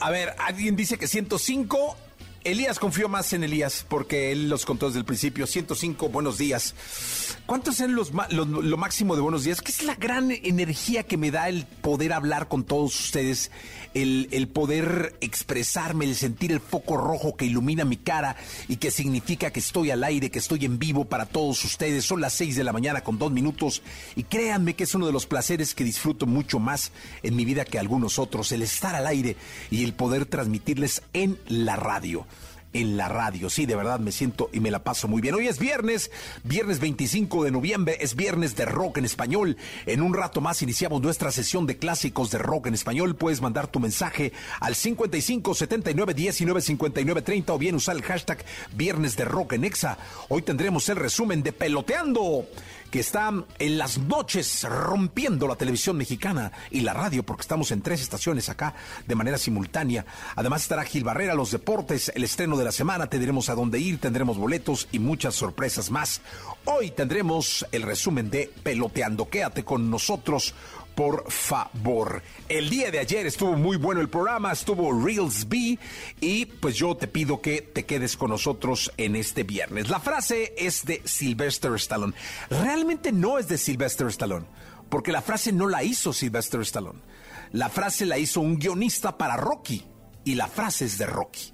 A ver, alguien dice que 105 Elías confió más en Elías porque él los contó desde el principio. 105 buenos días. ¿Cuántos son los, lo, máximo de buenos días? ¿Qué es la gran energía que me da el poder hablar con todos ustedes? El, el poder expresarme, el sentir el foco rojo que ilumina mi cara y que significa que estoy al aire, que estoy en vivo para todos ustedes. Son las 6 de la mañana con dos minutos y créanme que es uno de los placeres que disfruto mucho más en mi vida que algunos otros, el estar al aire y el poder transmitirles en la radio en la radio. Sí, de verdad me siento y me la paso muy bien. Hoy es viernes, viernes 25 de noviembre, es viernes de rock en español. En un rato más iniciamos nuestra sesión de clásicos de rock en español. Puedes mandar tu mensaje al 55 79 19 59 30 o bien usar el hashtag viernes de rock en exa. Hoy tendremos el resumen de Peloteando que está en las noches rompiendo la televisión mexicana y la radio, porque estamos en tres estaciones acá de manera simultánea. Además estará Gil Barrera, los deportes, el estreno de la semana, tendremos a dónde ir, tendremos boletos y muchas sorpresas más. Hoy tendremos el resumen de Peloteando. Quédate con nosotros por favor. El día de ayer estuvo muy bueno el programa, estuvo Reels B y pues yo te pido que te quedes con nosotros en este viernes. La frase es de Sylvester Stallone. Realmente no es de Sylvester Stallone, porque la frase no la hizo Sylvester Stallone. La frase la hizo un guionista para Rocky y la frase es de Rocky,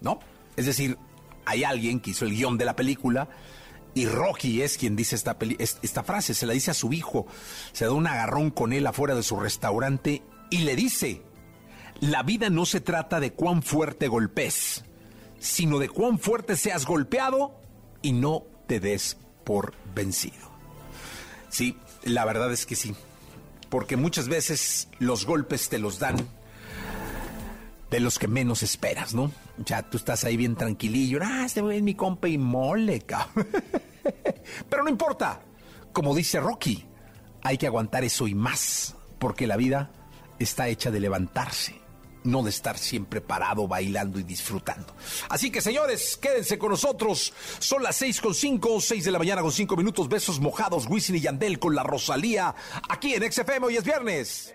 ¿no? Es decir, hay alguien que hizo el guion de la película y Rocky es quien dice esta, esta frase, se la dice a su hijo, se da un agarrón con él afuera de su restaurante y le dice, la vida no se trata de cuán fuerte golpes, sino de cuán fuerte seas golpeado y no te des por vencido. Sí, la verdad es que sí, porque muchas veces los golpes te los dan de los que menos esperas, ¿no? Sea, tú estás ahí bien tranquilillo, ah, este güey es mi compa y mole, Pero no importa, como dice Rocky, hay que aguantar eso y más, porque la vida está hecha de levantarse, no de estar siempre parado, bailando y disfrutando. Así que señores, quédense con nosotros. Son las seis con cinco, seis de la mañana con cinco minutos. Besos mojados, Wisin y Yandel con la Rosalía, aquí en XFM. Hoy es viernes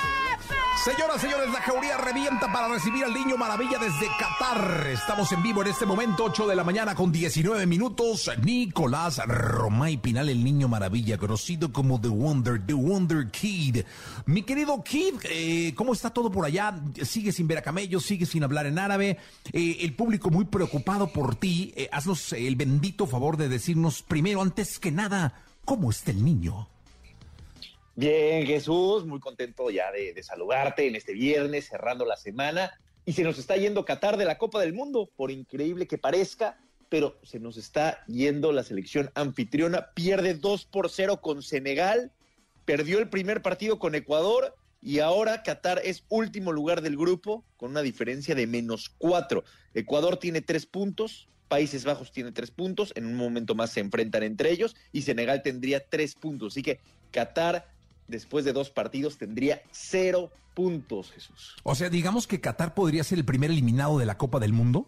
Señoras, señores, la jauría revienta para recibir al niño maravilla desde Qatar. Estamos en vivo en este momento, 8 de la mañana con 19 minutos. Nicolás Romay Pinal, el niño maravilla, conocido como The Wonder, The Wonder Kid. Mi querido Kid, eh, ¿cómo está todo por allá? ¿Sigue sin ver a camellos? ¿Sigue sin hablar en árabe? Eh, el público muy preocupado por ti. Eh, haznos el bendito favor de decirnos primero, antes que nada, ¿cómo está el niño? Bien, Jesús, muy contento ya de, saludarte en este viernes, cerrando la semana. Y se nos está yendo Qatar de la Copa del Mundo, por increíble que parezca, pero se nos está yendo la selección anfitriona. Pierde 2 por 0 con Senegal, perdió el primer partido con Ecuador y ahora Qatar es último lugar del grupo con una diferencia de menos 4. Ecuador tiene 3 puntos, Países Bajos tiene 3 puntos, en un momento más se enfrentan entre ellos y Senegal tendría 3 puntos. Así que Qatar después de dos partidos tendría cero puntos, Jesús. O sea, digamos que Qatar podría ser el primer eliminado de la Copa del Mundo.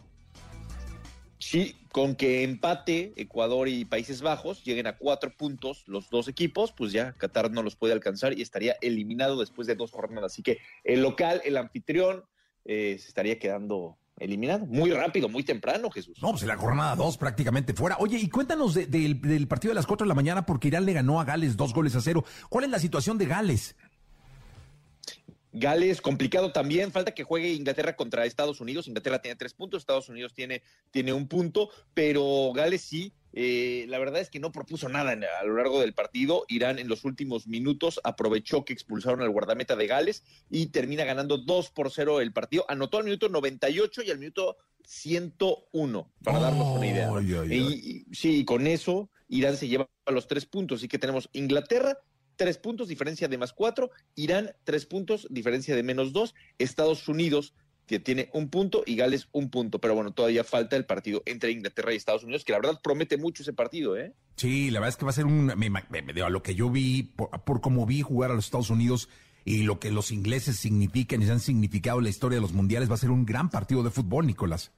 Sí, con que empate Ecuador y Países Bajos, lleguen a cuatro puntos los dos equipos, pues ya Qatar no los puede alcanzar y estaría eliminado después de dos jornadas. Así que el local, el anfitrión, eh, se estaría quedando eliminado. Muy rápido, muy temprano, Jesús. No, pues la jornada dos prácticamente fuera. Oye, y cuéntanos de- del, del partido de las 4 de la mañana porque Irán le ganó a Gales dos goles a cero. ¿Cuál es la situación de Gales? Gales, complicado también. Falta que juegue Inglaterra contra Estados Unidos. Inglaterra tiene tres puntos, Estados Unidos tiene, tiene un punto, pero Gales sí. eh, la verdad es que no propuso nada en- a lo largo del partido. Irán en los últimos minutos aprovechó que expulsaron al guardameta de Gales y termina ganando 2 por 0 el partido. Anotó al minuto 98 y al minuto 101, para darnos una idea. Y- y- sí, con eso Irán se lleva a los tres puntos. Así que tenemos Inglaterra, tres puntos, diferencia de más cuatro. Irán, tres puntos, diferencia de menos dos. Estados Unidos, que tiene un punto, y Gales, un punto. Pero bueno, todavía falta el partido entre Inglaterra y Estados Unidos, que la verdad promete mucho ese partido, ¿eh? Sí, la verdad es que va a ser un. Me, me- a lo que yo vi, por, por cómo vi jugar a los Estados Unidos y lo que los ingleses significan y han significado en la historia de los mundiales, va a ser un gran partido de fútbol, Nicolás.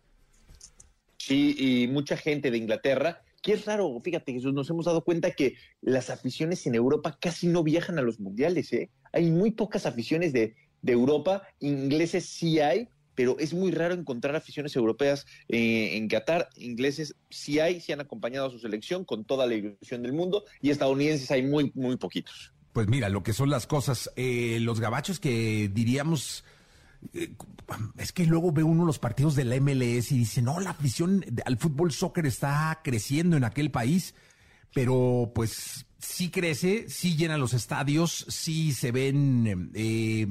Sí, y mucha gente de Inglaterra, es raro, fíjate Jesús, nos hemos dado cuenta que las aficiones en Europa casi no viajan a los mundiales, ¿eh? Hay muy pocas aficiones de, de Europa, ingleses sí hay, pero es muy raro encontrar aficiones europeas eh, en Qatar, ingleses sí hay, sí han acompañado a su selección con toda la ilusión del mundo, y estadounidenses hay muy, muy poquitos. Pues mira, lo que son las cosas, eh, los gabachos que diríamos, es que luego ve uno los partidos de la MLS y dice, no, la afición al fútbol soccer está creciendo en aquel país, pero pues sí crece, sí llenan los estadios, sí se ven eh,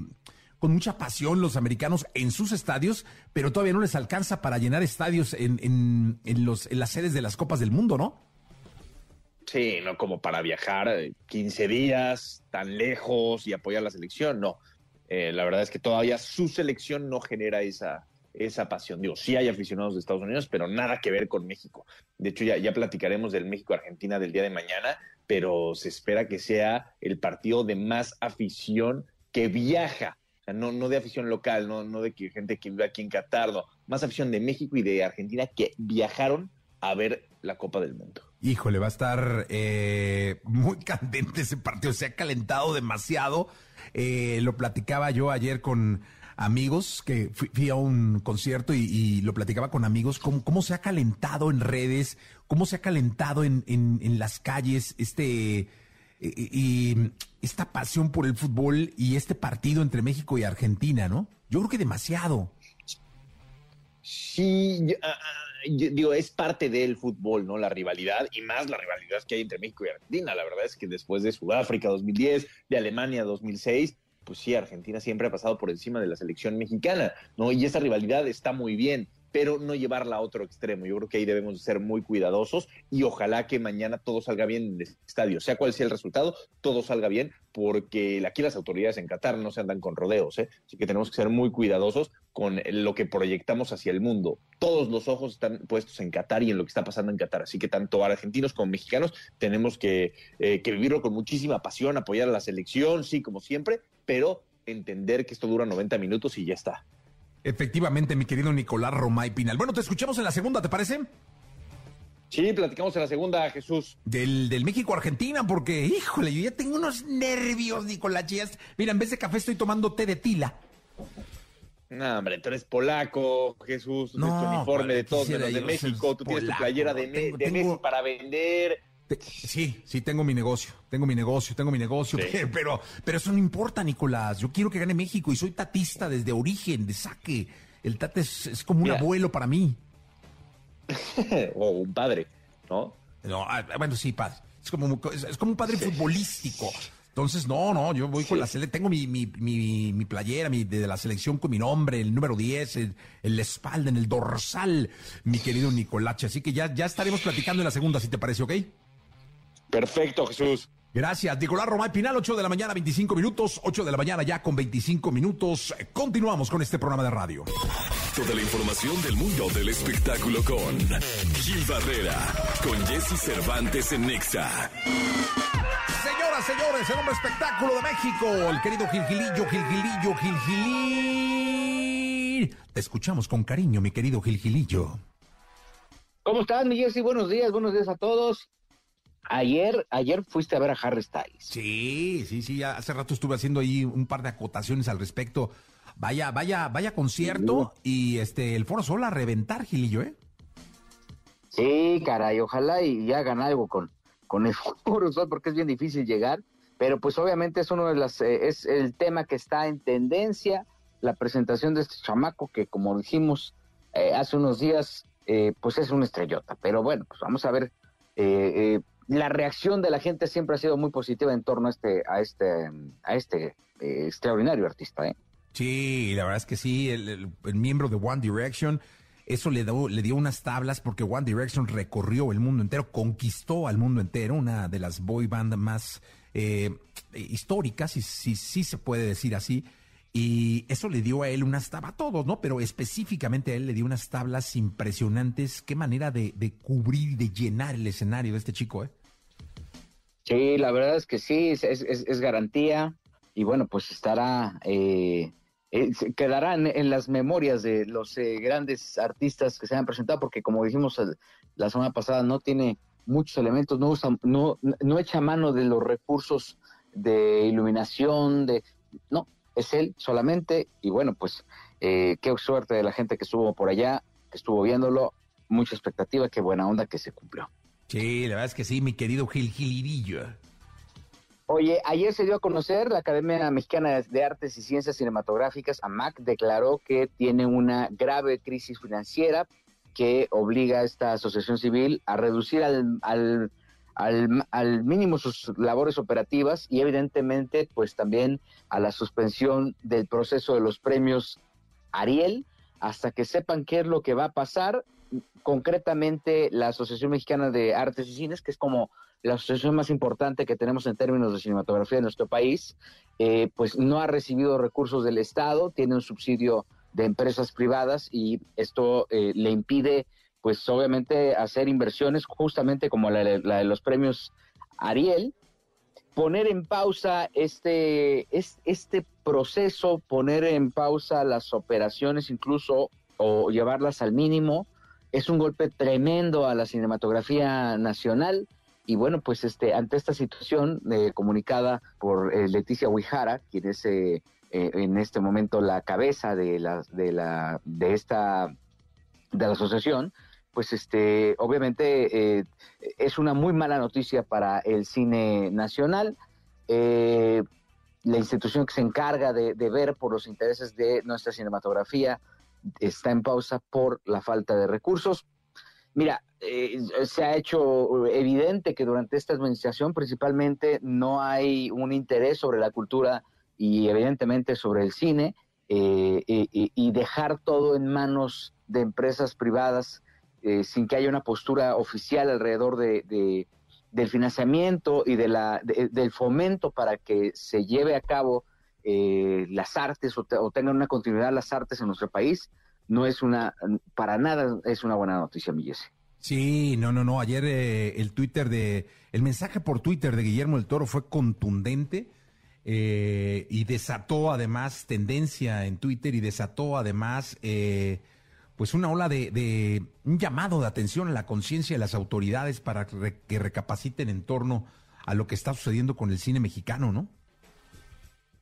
con mucha pasión los americanos en sus estadios, pero todavía no les alcanza para llenar estadios en, en, en las sedes de las Copas del Mundo, ¿no? Sí, no como para viajar eh, 15 días tan lejos y apoyar la selección, no. Eh, la verdad es que todavía su selección no genera esa, esa pasión. Digo, sí hay aficionados de Estados Unidos, pero nada que ver con México. De hecho, ya, ya platicaremos del México-Argentina del día de mañana, pero se espera que sea el partido de más afición que viaja. No, no de afición local, no, no de que gente que vive aquí en Qatar, no. Más afición de México y de Argentina que viajaron a ver la Copa del Mundo. Híjole, va a estar eh, muy candente ese partido. Se ha calentado demasiado. Eh, lo platicaba yo ayer con amigos, que fui, a un concierto y, lo platicaba con amigos, cómo, cómo se ha calentado en redes, cómo se ha calentado en, en, las calles este y, y esta pasión por el fútbol y este partido entre México y Argentina, ¿no? Yo creo que demasiado. Sí, yo- digo, es parte del fútbol, ¿no? La rivalidad y más la rivalidad que hay entre México y Argentina. La verdad es que después de Sudáfrica 2010, de Alemania 2006, pues sí, Argentina siempre ha pasado por encima de la selección mexicana, ¿no? Y esa rivalidad está muy bien, pero no llevarla a otro extremo. Yo creo que ahí debemos ser muy cuidadosos y ojalá que mañana todo salga bien en el estadio, sea cual sea el resultado, todo salga bien, porque aquí las autoridades en Qatar no se andan con rodeos, ¿eh? Así que tenemos que ser muy cuidadosos con lo que proyectamos hacia el mundo. Todos los ojos están puestos en Qatar y en lo que está pasando en Qatar. Así que tanto argentinos como mexicanos tenemos que, eh, que vivirlo con muchísima pasión, apoyar a la selección, sí, como siempre, pero entender que esto dura 90 minutos y ya está. Efectivamente, mi querido Nicolás Romay Pinal. Bueno, te escuchamos en la segunda, ¿te parece? Sí, platicamos en la segunda, Jesús. Del, del México-Argentina, porque, híjole, yo ya tengo unos nervios, Nicolás. Mira, en vez de café estoy tomando té de tila. No, hombre, tú eres polaco, Jesús, No, tu uniforme de todos menos de México, tú tienes tu playera tengo- de tengo- Messi para vender. Sí, sí, tengo mi negocio, tengo mi negocio, tengo mi negocio, Sí. pero, pero, eso no importa, Nicolás. Yo quiero que gane México y soy tatista desde origen, de saque. El tate es, es como un abuelo para mí. o un padre, ¿no? No, ah, bueno, sí, padre. Es como, es, como un padre futbolístico. Entonces, no, no, yo voy con la selección, tengo mi, mi, mi, mi playera mi, de la selección con mi nombre, el número 10, en, en la espalda, en el dorsal, mi querido Nicolache. Así que ya, ya estaremos platicando en la segunda, si te parece, ¿ok? Perfecto, Jesús. Gracias, Nicolás Romay Pinal, 8 de la mañana, 25 minutos, 8 de la mañana ya con 25 minutos. Continuamos con este programa de radio. Toda la información del mundo del espectáculo con Gil Barrera, con Jesse Cervantes en Nexa. Señoras, señores, el hombre espectáculo de México, el querido Gilgilillo, Gilgilillo, Gilgilillo. Te escuchamos con cariño, mi querido Gilgilillo. ¿Cómo estás, mi Jessy? Buenos días, buenos días a todos. Ayer, ayer fuiste a ver a Harry Styles. Sí, sí, sí, ya hace rato estuve haciendo ahí un par de acotaciones al respecto. vaya, vaya, vaya concierto y este el Foro Sol a reventar, Gilillo, ¿eh? Sí, caray, ojalá y, hagan algo con, con el Foro Sol, porque es bien difícil llegar, pero pues obviamente es uno de las, eh, es el tema que está en tendencia, la presentación de este chamaco que como dijimos eh, hace unos días, eh, pues es una estrellota, pero bueno, pues vamos a ver, la reacción de la gente siempre ha sido muy positiva en torno a este, a este, a este extraordinario artista, ¿eh? Sí, la verdad es que sí, el miembro de One Direction, eso le, le dio unas tablas porque One Direction recorrió el mundo entero, conquistó al mundo entero, una de las boy band más eh, históricas, si sí, sí, se puede decir así. Y eso le dio a él unas tablas, a todos, ¿no? Pero específicamente a él le dio unas tablas impresionantes. Qué manera de, cubrir y de llenar el escenario de este chico, ¿eh? Sí, la verdad es que sí, es, es, garantía. Y bueno, pues estará eh, eh, quedarán en las memorias de los eh, grandes artistas que se han presentado, porque como dijimos la semana pasada, no tiene muchos elementos, no, usa, no, no echa mano de los recursos de iluminación, de no, es él solamente, y bueno, pues eh, qué suerte de la gente que estuvo por allá, que estuvo viéndolo, mucha expectativa, qué buena onda que se cumplió. Sí, la verdad es que sí, mi querido Gil Gilirillo. Oye, ayer se dio a conocer la Academia Mexicana de Artes y Ciencias Cinematográficas, AMAC, declaró que tiene una grave crisis financiera que obliga a esta asociación civil a reducir al, al, al, mínimo sus labores operativas y evidentemente pues también a la suspensión del proceso de los premios Ariel hasta que sepan qué es lo que va a pasar. Concretamente la Asociación Mexicana de Artes y Cines, que es como la asociación más importante que tenemos en términos de cinematografía en nuestro país, eh, pues no ha recibido recursos del Estado, tiene un subsidio de empresas privadas y esto eh, le impide, pues obviamente, hacer inversiones justamente como la, de los premios Ariel, poner en pausa este, este proceso, poner en pausa las operaciones incluso o llevarlas al mínimo, es un golpe tremendo a la cinematografía nacional. Y bueno, pues este, ante esta situación eh, comunicada por eh, Leticia Huijara, quien es eh, en este momento la cabeza de la, de la, de esta, de la asociación, pues este, obviamente es una muy mala noticia para el cine nacional. la institución que se encarga de, ver por los intereses de nuestra cinematografía está en pausa por la falta de recursos. Mira, eh, se ha hecho evidente que durante esta administración principalmente no hay un interés sobre la cultura y evidentemente sobre el cine eh, y, dejar todo en manos de empresas privadas eh, sin que haya una postura oficial alrededor de, del financiamiento y de la, del fomento para que se lleve a cabo las artes o, tengan una continuidad las artes en nuestro país, no es una, para nada es una buena noticia, mi Sí, no, no, no. Ayer eh, el Twitter de, el mensaje por Twitter de Guillermo del Toro fue contundente eh, y desató además tendencia en Twitter y desató además, eh, pues una ola de, de, un llamado de atención a la conciencia de las autoridades para que recapaciten en torno a lo que está sucediendo con el cine mexicano, ¿no?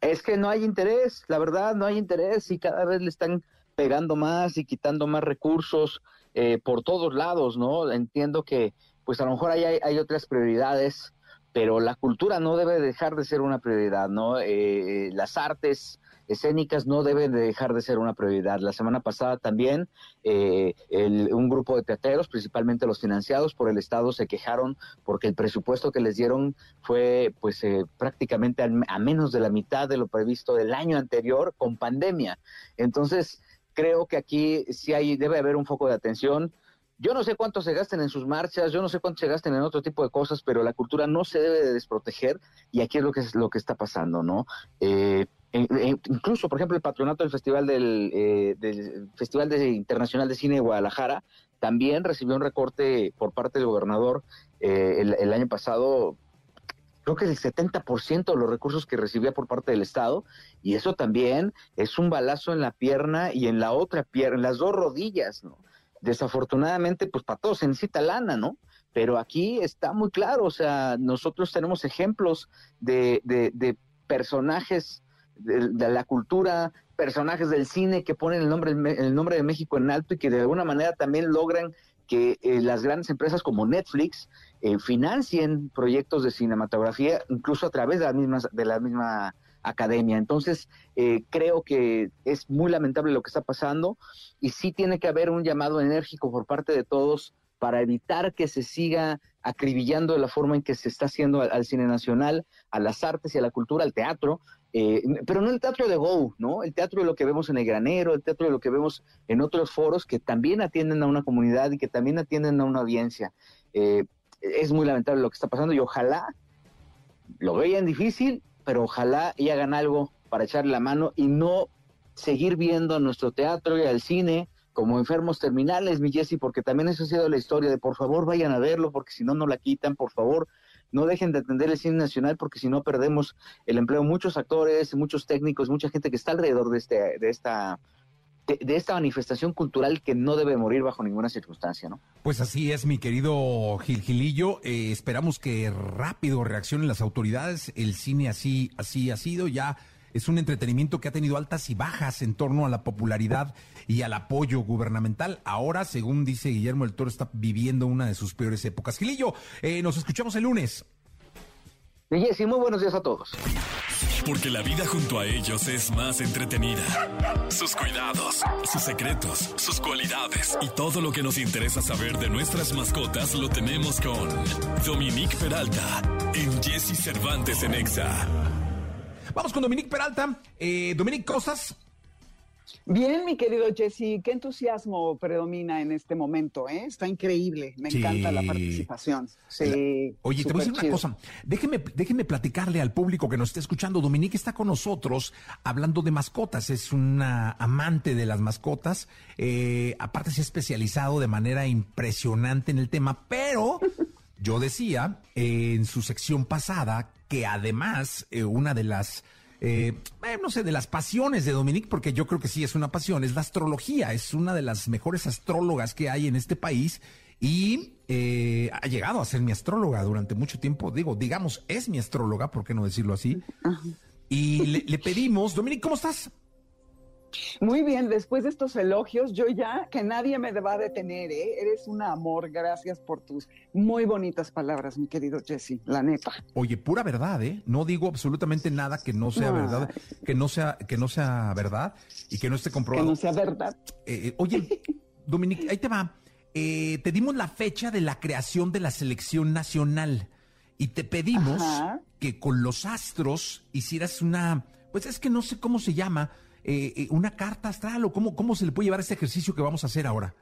Es que no hay interés, la verdad, no hay interés y cada vez le están pegando más y quitando más recursos eh, por todos lados, ¿no? Entiendo que pues a lo mejor hay, hay otras prioridades, pero la cultura no debe dejar de ser una prioridad, ¿no? Eh, las artes escénicas no deben de dejar de ser una prioridad. La semana pasada también eh, un grupo de teateros, principalmente los financiados por el Estado, se quejaron porque el presupuesto que les dieron fue pues prácticamente a menos de la mitad de lo previsto del año anterior con pandemia. Entonces, creo que aquí sí hay, debe haber un foco de atención. Yo no sé cuánto se gasten en sus marchas, yo no sé cuánto se gasten en otro tipo de cosas, pero la cultura no se debe de desproteger y aquí es lo que es lo que está pasando, ¿no? Eh, incluso, por ejemplo, el patronato del Festival del, eh, del Festival de, Internacional de Cine de Guadalajara también recibió un recorte por parte del gobernador eh, el, el, año pasado creo que el 70% de los recursos que recibía por parte del Estado, y eso también es un balazo en la pierna y en la otra pierna, en las dos rodillas, ¿no? Desafortunadamente, pues para todos se necesita lana, ¿no? Pero aquí está muy claro, o sea, nosotros tenemos ejemplos de, de, personajes de, la cultura, personajes del cine que ponen el nombre, el nombre de México en alto y que de alguna manera también logran que eh, las grandes empresas como Netflix eh, financien proyectos de cinematografía, incluso a través de la misma, de la misma academia. Entonces, eh, creo que es muy lamentable lo que está pasando y sí tiene que haber un llamado enérgico por parte de todos para evitar que se siga acribillando la forma en que se está haciendo al, cine nacional, a las artes y a la cultura, al teatro, eh, pero no el teatro de Go, ¿no? El teatro de lo que vemos en el granero, el teatro de lo que vemos en otros foros que también atienden a una comunidad y que también atienden a una audiencia. Eh, es muy lamentable lo que está pasando y ojalá, lo vean difícil, pero ojalá y hagan algo para echarle la mano y no seguir viendo a nuestro teatro y al cine como enfermos terminales, mi Jesse, porque también eso ha sido la historia de por favor vayan a verlo, porque si no, no la quitan, por favor, no dejen de atender el cine nacional, porque si no perdemos el empleo. Muchos actores, muchos técnicos, mucha gente que está alrededor de, este, de esta de, esta manifestación cultural que no debe morir bajo ninguna circunstancia, ¿no? Pues así es, mi querido Gil Gilillo. Eh, esperamos que rápido reaccionen las autoridades. El cine así, así ha sido ya es un entretenimiento que ha tenido altas y bajas en torno a la popularidad y al apoyo gubernamental. Ahora, según dice Guillermo el Toro, está viviendo una de sus peores épocas. Gilillo, eh, nos escuchamos el lunes. Sí, muy buenos días a todos. Porque la vida junto a ellos es más entretenida. Sus cuidados, sus secretos, sus cualidades y todo lo que nos interesa saber de nuestras mascotas lo tenemos con Dominique Peralta en Jesse Cervantes en Exa. Vamos con Dominique Peralta. Eh, Dominique Cosas. Bien, mi querido Jesse, qué entusiasmo predomina en este momento, ¿eh? Está increíble, me encanta la participación. Sí, Oye, te voy a decir una cosa, déjeme, déjeme platicarle al público que nos está escuchando, Dominique está con nosotros hablando de mascotas, es una amante de las mascotas, eh, aparte se ha especializado de manera impresionante en el tema, pero yo decía en su sección pasada que además eh, una de las, eh, eh, no sé, de las pasiones de Dominique, porque yo creo que sí es una pasión, es la astrología, es una de las mejores astrólogas que hay en este país y ha llegado a ser mi astróloga durante mucho tiempo, digo, digamos, es mi astróloga, ¿por qué no decirlo así? Y le, le pedimos, Dominique, ¿cómo estás? Muy bien, después de estos elogios, yo ya que nadie me va a detener, ¿eh? Eres un amor, gracias por tus muy bonitas palabras, mi querido Jesse, la neta. Oye, pura verdad, ¿eh? No digo absolutamente nada que no sea verdad, que no sea, que no sea verdad y que no esté comprobado. Que no sea verdad. Eh, eh, oye, Dominique, ahí te va. Eh, te dimos la fecha de la creación de la selección nacional y te pedimos que con los astros hicieras una, pues es que no sé cómo se llama, eh, eh, una carta astral o cómo, cómo se le puede llevar este ejercicio que vamos a hacer ahora?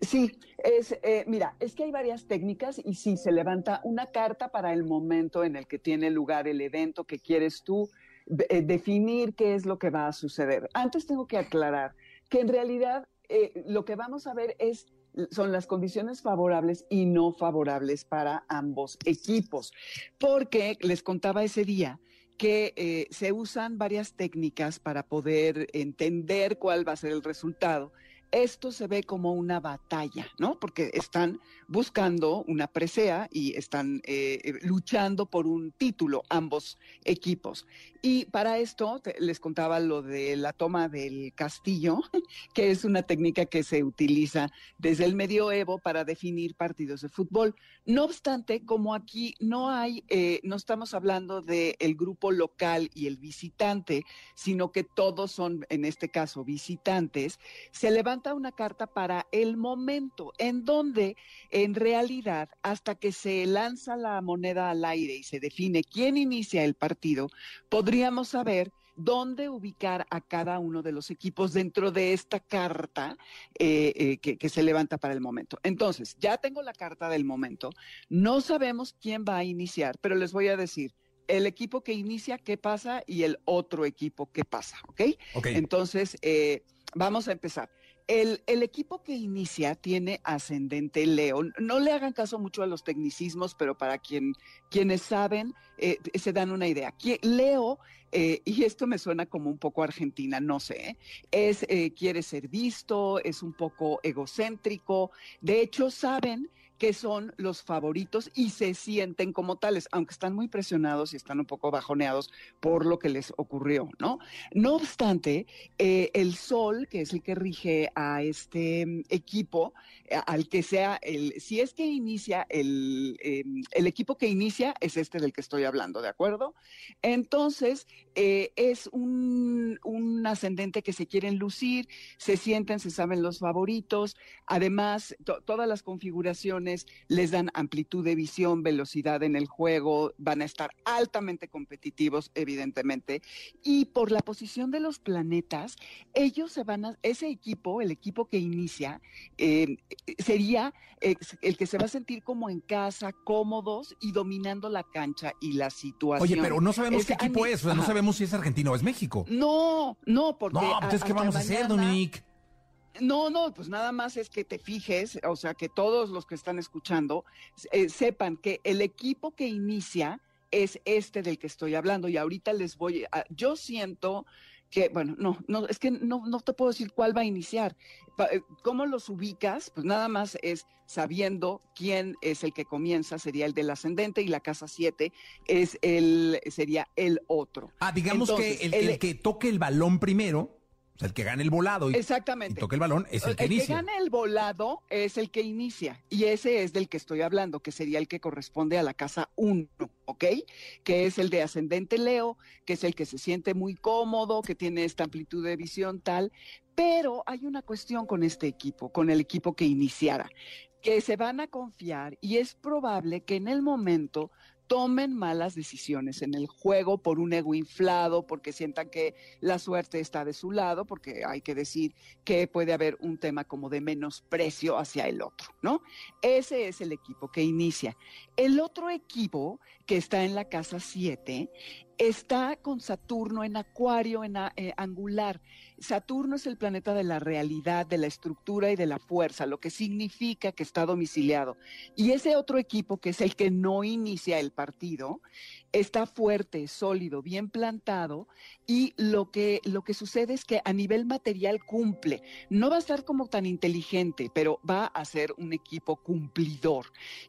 Sí, eh, mira, es que hay varias técnicas y sí, se levanta una carta para el momento en el que tiene lugar el evento que quieres tú definir qué es lo que va a suceder. Antes tengo que aclarar que en realidad lo que vamos a ver es son las condiciones favorables y no favorables para ambos equipos, porque les contaba ese día que eh, se usan varias técnicas para poder entender cuál va a ser el resultado esto se ve como una batalla, ¿no? Porque están buscando una presea y están eh, eh, luchando por un título ambos equipos. Y para esto les contaba lo de la toma del castillo, que es una técnica que se utiliza desde el medioevo para definir partidos de fútbol. No obstante, como aquí no hay, eh, no estamos hablando del el grupo local y el visitante, sino que todos son, en este caso, visitantes, se levanta una carta para el momento en donde en realidad hasta que se lanza la moneda al aire y se define quién inicia el partido, podríamos saber dónde ubicar a cada uno de los equipos dentro de esta carta eh, eh, que, que, se levanta para el momento. Entonces, ya tengo la carta del momento, no sabemos quién va a iniciar, pero les voy a decir, el equipo que inicia, qué pasa, y el otro equipo, qué pasa, ¿ok? okay. Entonces, eh, vamos a empezar. El, equipo que inicia tiene ascendente Leo. No le hagan caso mucho a los tecnicismos, pero para quien, quienes saben, eh, se dan una idea. Leo, eh, y esto me suena como un poco argentina, no sé, es quiere ser visto, es un poco egocéntrico. De hecho, saben que son los favoritos y se sienten como tales, aunque están muy presionados y están un poco bajoneados por lo que les ocurrió, ¿no? No obstante, eh, el Sol, que es el que rige a este mm, equipo, eh, al que sea el, si es que inicia el, em, el equipo que inicia es este del que estoy hablando, ¿de acuerdo? Entonces, eh, es un, un ascendente que se quieren lucir, se sienten, se saben los favoritos, además, to- todas las configuraciones les dan amplitud de visión, velocidad en el juego, van a estar altamente competitivos, evidentemente, y por la posición de los planetas, ellos se van a, ese equipo, el equipo que inicia, eh, sería eh, el que se va a sentir como en casa, cómodos y dominando la cancha y la situación. Oye, pero no sabemos Es qué equipo es, o sea, no sabemos si es argentino o es México. No, no, porque... No, a- ¿qué hasta vamos a hacer, Dominique? No, no, pues nada más es que te fijes, o sea, que todos los que están escuchando eh, sepan que el equipo que inicia es este del que estoy hablando y ahorita les voy a, yo siento que, bueno, no, no, es que no, no te puedo decir cuál va a iniciar. Eh, ¿Cómo los ubicas? Pues nada más es sabiendo quién es el que comienza, sería el del ascendente y la casa 7 es el, sería el otro. Ah, digamos Entonces, que el, el- el que toque el balón primero, o sea, el que gane el volado y, y Exactamente. toque el balón, es el que el que inicia. gana el volado es el que inicia y ese es del que estoy hablando, que sería el que corresponde a la casa 1, ¿ok? Que es el de ascendente Leo, que es el que se siente muy cómodo, que tiene esta amplitud de visión tal, pero hay una cuestión con este equipo, con el equipo que iniciara, que se van a confiar y es probable que en el momento tomen malas decisiones en el juego por un ego inflado, porque sientan que la suerte está de su lado, porque hay que decir que puede haber un tema como de menosprecio hacia el otro, ¿no? Ese es el equipo que inicia. El otro equipo que está en la casa 7 está con Saturno en acuario, en eh, angular. Saturno es el planeta de la realidad, de la estructura y de la fuerza, lo que significa que está domiciliado. Y ese otro equipo, que es el que no inicia el partido, está fuerte, sólido, bien plantado y lo que, lo que sucede es que a nivel material cumple. No va a estar como tan inteligente, pero va a ser un equipo cumplidor.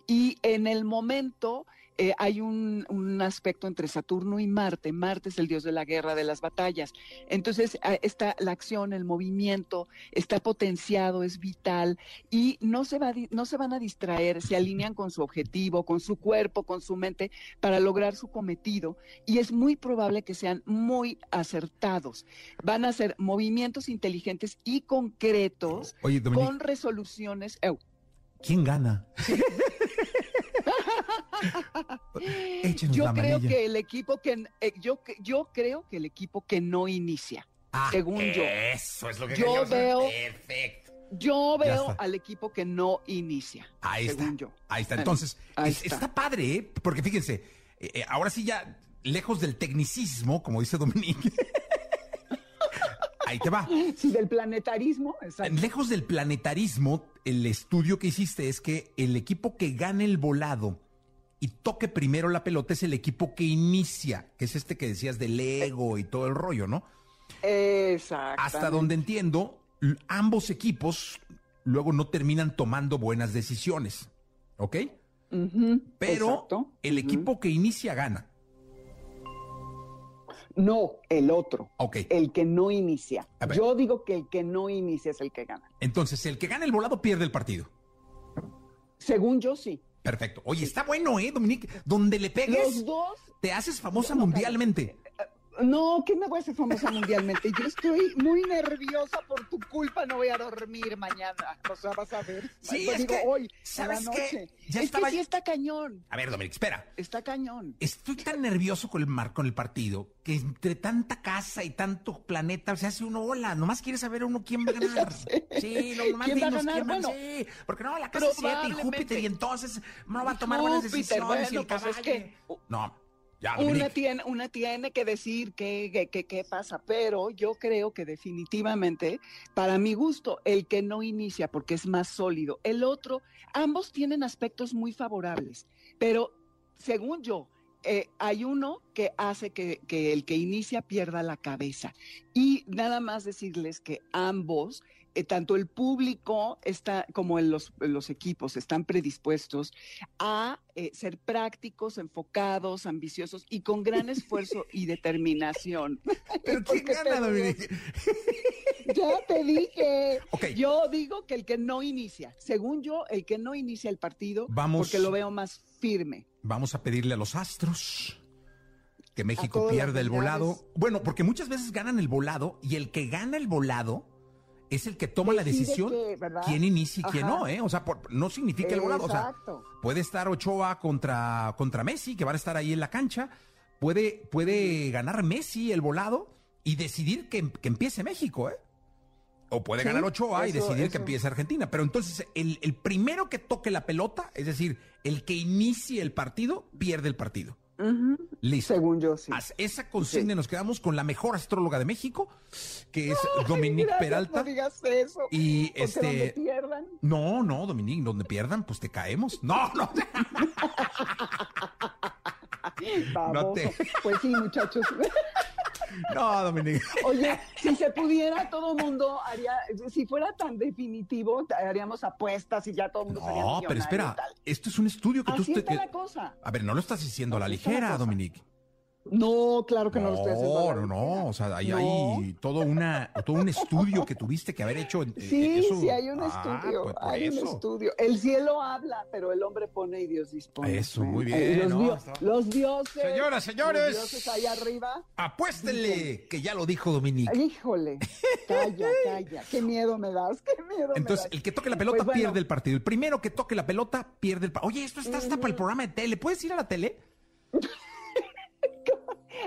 Y en el momento eh, hay un, un aspecto entre Saturno y Marte. Marte es el dios de la guerra, de las batallas. Entonces ah, está la acción, el movimiento, está potenciado, es vital y no se, va, no se van a distraer, se alinean con su objetivo, con su cuerpo, con su mente para lograr su cometido y es muy probable que sean muy acertados. Van a ser movimientos inteligentes y concretos Oye, con resoluciones. ¿quién gana? Échenos Yo la creo manilla. que el equipo que eh, yo yo creo que el equipo que no inicia. Ah, según yo. Eso es lo que Yo veo- Perfecto. Yo veo al equipo que no inicia. Ahí está. según yo. Ahí está. Entonces, ahí es- está. está. padre, ¿eh? Porque fíjense, eh, eh, ahora sí ya, lejos del tecnicismo, como dice Dominique. Ahí te va. Sí, del planetarismo, exacto. Lejos del planetarismo, el estudio que hiciste es que el equipo que gane el volado y toque primero la pelota es el equipo que inicia, que es este que decías del ego y todo el rollo, ¿no? Exacto. Hasta donde entiendo, ambos equipos luego no terminan tomando buenas decisiones, ¿ok? Pero el equipo que inicia gana, No, el otro. ¿ok? El que no inicia. Yo digo que el que no inicia es el que gana. Entonces, el que gana el volado pierde el partido. Según yo, sí. Perfecto. Oye, está bueno, ¿eh, Dominique? Donde le pegues, Los dos te haces famosa mundialmente. No, ¿qué me voy a hacer famosa mundialmente? Yo estoy muy nerviosa por tu culpa, no voy a dormir mañana. O sea, vas a ver. Sí, Pues es digo, que, hoy, ¿sabes la. Ya es estaba- que sí está cañón, A ver, Dominique, espera. está cañón. Estoy tan nervioso con el mar, con el partido, que entre tanta casa y tanto planeta se hace uno hola. Nomás quiere saber uno quién va a ganar. Sí, no, nomás ¿Quién va a ganar? quién Bueno, sí, porque no, la casa es siete y probablemente. Júpiter y entonces no va a tomar buenas Júpiter, decisiones y el pues caballo. es que- No, ya, Una tiene, una tiene que decir qué, qué, qué- qué pasa, pero yo creo que definitivamente, para mi gusto, el que no inicia porque es más sólido, el otro, ambos tienen aspectos muy favorables, pero según yo, eh, hay uno que hace que, que el que inicia pierda la cabeza. Y nada más decirles que ambos eh, tanto el público está como en los, los equipos están predispuestos a eh, ser prácticos, enfocados, ambiciosos y con gran esfuerzo y determinación. Pero ¿quién gana, Dominique? Ya te dije. Ok. Yo digo que el que no inicia, según yo, el que no inicia el partido, Vamos. porque lo veo más firme. Vamos a pedirle a los astros que México pierda el volado. Bueno, porque muchas veces ganan el volado y el que gana el volado es el que toma la decisión quién inicia y quién no, ¿eh? O sea, por- no significa el volado. O sea, puede estar Ochoa contra, contra Messi, que van a estar ahí en la cancha. Puede, puede ganar Messi el volado y decidir que, que empiece México, ¿eh? O puede Sí, ganar Ochoa y eso- decidir que empiece Argentina. Pero entonces, el, el primero que toque la pelota, es decir, el que inicie el partido, pierde el partido. Listo. Según yo, sí. Haz esa consigna Sí. nos quedamos con la mejor astróloga de México, que es Dominique Gracias, Peralta. No digas eso. Y porque este- donde pierdan. No, no, Dominique, donde pierdan, pues te caemos. No, no. Baboso. te- Pues sí, muchachos. No, Dominique. Oye, si se pudiera, todo mundo haría, si fuera tan definitivo, haríamos apuestas y ya todo el mundo sería No, pero espera, esto es un estudio que tú... Así te- está que- la cosa. A ver, no lo estás diciendo a la Así la ligera, cosa. Dominique. No, claro que no, lo estoy haciendo. No, no, no. O sea, hay, No. hay todo, una, todo un estudio que tuviste que haber hecho. en- Sí, eh, eso- sí, hay un Ah, estudio, pues hay un estudio. El cielo habla, pero el hombre pone y Dios dispone. Eso, muy Eh, bien, Los, ¿no? los dioses. Señoras, señores. Los dioses allá arriba. Apuéstenle, que ya lo dijo Dominique. Híjole, calla, calla. Qué miedo me das, qué miedo Entonces, me das. el que toque la pelota Pues bueno, pierde el partido. El primero que toque la pelota pierde el partido. Oye, esto está hasta para el programa de tele. ¿Puedes ir a la tele?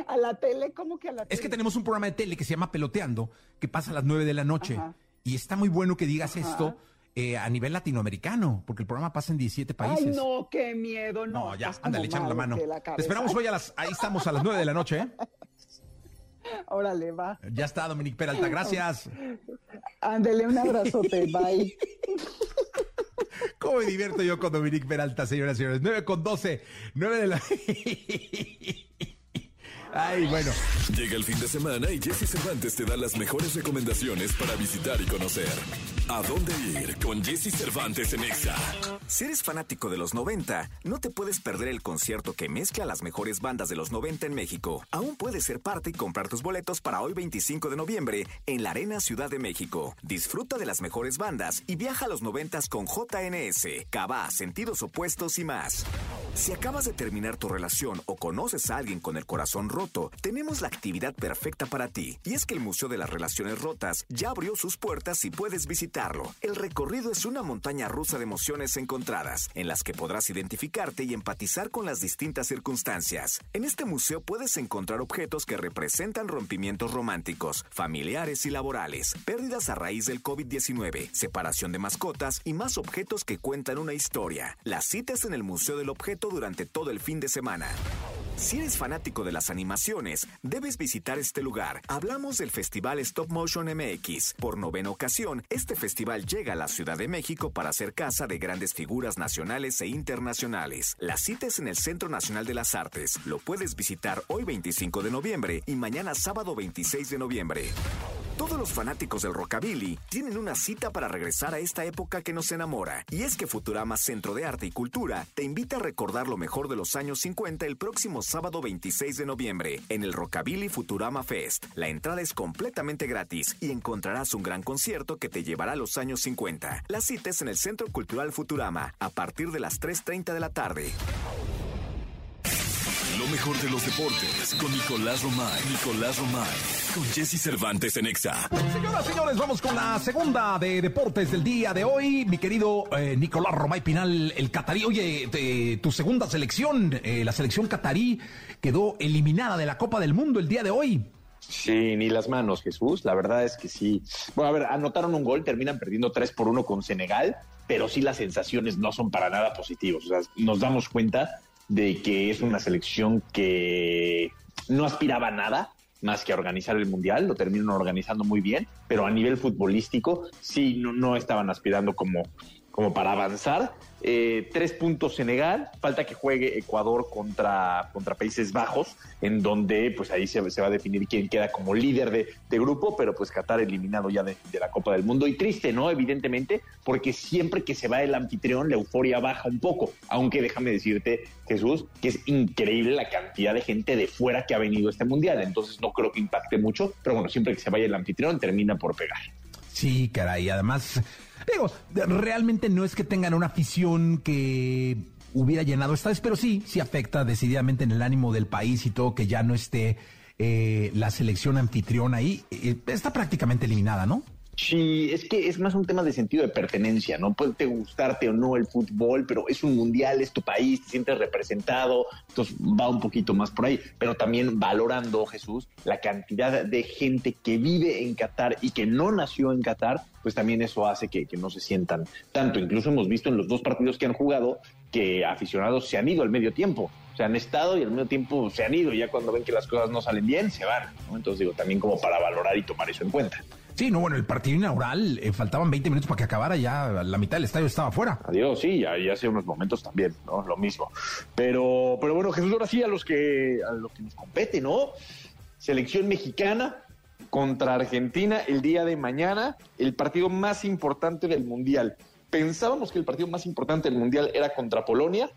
A la tele, ¿cómo que a la tele? Es que tenemos un programa de tele que se llama Peloteando, que pasa a las 9 de la noche. Ajá. Y está muy bueno que digas Ajá. esto eh, a nivel latinoamericano, porque el programa pasa en 17 países. Ay, no, qué miedo, no. No, ya, ándale, echando la mano. la Te esperamos hoy a las. Ahí estamos a las 9 de la noche, ¿eh? Órale, va. Ya está, Dominique Peralta, gracias. Ándele, un abrazote, bye. ¿Cómo me divierto yo con Dominique Peralta, señoras y señores? 9 con 12, 9 de la. Ay, bueno. Llega el fin de semana y Jesse Cervantes te da las mejores recomendaciones para visitar y conocer. ¿A dónde ir con Jesse Cervantes en Exa? Si eres fanático de los 90, no te puedes perder el concierto que mezcla las mejores bandas de los 90 en México. Aún puedes ser parte y comprar tus boletos para hoy 25 de noviembre en la Arena Ciudad de México. Disfruta de las mejores bandas y viaja a los 90 con JNS, Cava, Sentidos Opuestos y más. Si acabas de terminar tu relación o conoces a alguien con el corazón roto, tenemos la actividad perfecta para ti. Y es que el Museo de las Relaciones Rotas ya abrió sus puertas y puedes visitarlo. El recorrido es una montaña rusa de emociones encontradas, en las que podrás identificarte y empatizar con las distintas circunstancias. En este museo puedes encontrar objetos que representan rompimientos románticos, familiares y laborales, pérdidas a raíz del COVID-19, separación de mascotas y más objetos que cuentan una historia. Las citas en el Museo del Objeto durante todo el fin de semana. Si eres fanático de las animaciones, debes visitar este lugar. Hablamos del Festival Stop Motion MX. Por novena ocasión, este festival llega a la Ciudad de México para ser casa de grandes figuras nacionales e internacionales. La cita es en el Centro Nacional de las Artes. Lo puedes visitar hoy 25 de noviembre y mañana sábado 26 de noviembre. Todos los fanáticos del rockabilly tienen una cita para regresar a esta época que nos enamora. Y es que Futurama Centro de Arte y Cultura te invita a recordar lo mejor de los años 50 el próximo sábado 26 de noviembre en el Rockabilly Futurama Fest. La entrada es completamente gratis y encontrarás un gran concierto que te llevará a los años 50. La cita es en el Centro Cultural Futurama a partir de las 3.30 de la tarde. Lo mejor de los deportes con Nicolás Romay. Nicolás Romay. Con Jesse Cervantes en Exa. Señoras, señores, vamos con la segunda de deportes del día de hoy. Mi querido eh, Nicolás Romay Pinal, el catarí. Oye, de tu segunda selección, eh, la selección catarí, quedó eliminada de la Copa del Mundo el día de hoy. Sí, ni las manos, Jesús. La verdad es que sí. Bueno, a ver, anotaron un gol, terminan perdiendo 3 por 1 con Senegal, pero sí las sensaciones no son para nada positivas. O sea, nos damos cuenta de que es una selección que no aspiraba a nada más que a organizar el Mundial, lo terminaron organizando muy bien, pero a nivel futbolístico sí no, no estaban aspirando como, como para avanzar. Eh, tres puntos Senegal, falta que juegue Ecuador contra, contra Países Bajos, en donde pues ahí se, va a definir quién queda como líder de, de grupo, pero pues Qatar eliminado ya de, de, la Copa del Mundo. Y triste, ¿no? Evidentemente, porque siempre que se va el anfitrión, la euforia baja un poco, aunque déjame decirte, Jesús, que es increíble la cantidad de gente de fuera que ha venido a este Mundial, entonces no creo que impacte mucho, pero bueno, siempre que se vaya el anfitrión termina por pegar. Sí, caray, además Digo, realmente no es que tengan una afición que hubiera llenado esta vez, pero sí, sí afecta decididamente en el ánimo del país y todo que ya no esté eh, la selección anfitriona ahí. Eh, está prácticamente eliminada, ¿no? Sí, es que es más un tema de sentido de pertenencia, ¿no? Puede gustarte o no el fútbol, pero es un mundial, es tu país, te sientes representado, entonces va un poquito más por ahí, pero también valorando, Jesús, la cantidad de gente que vive en Qatar y que no nació en Qatar, pues también eso hace que, no se sientan tanto. Incluso hemos visto en los dos partidos que han jugado que aficionados se han ido al medio tiempo, se han estado y al medio tiempo se han ido, ya cuando ven que las cosas no salen bien, se van, ¿no? Entonces digo, también como para valorar y tomar eso en cuenta. Sí, no, bueno, el partido inaugural eh, faltaban 20 minutos para que acabara, ya la mitad del estadio estaba fuera. Adiós, sí, ya, hace unos momentos también, ¿no? Lo mismo. Pero, pero bueno, Jesús, ahora sí a los que, a los que nos compete, ¿no? Selección mexicana contra Argentina el día de mañana, el partido más importante del Mundial. Pensábamos que el partido más importante del Mundial era contra Polonia,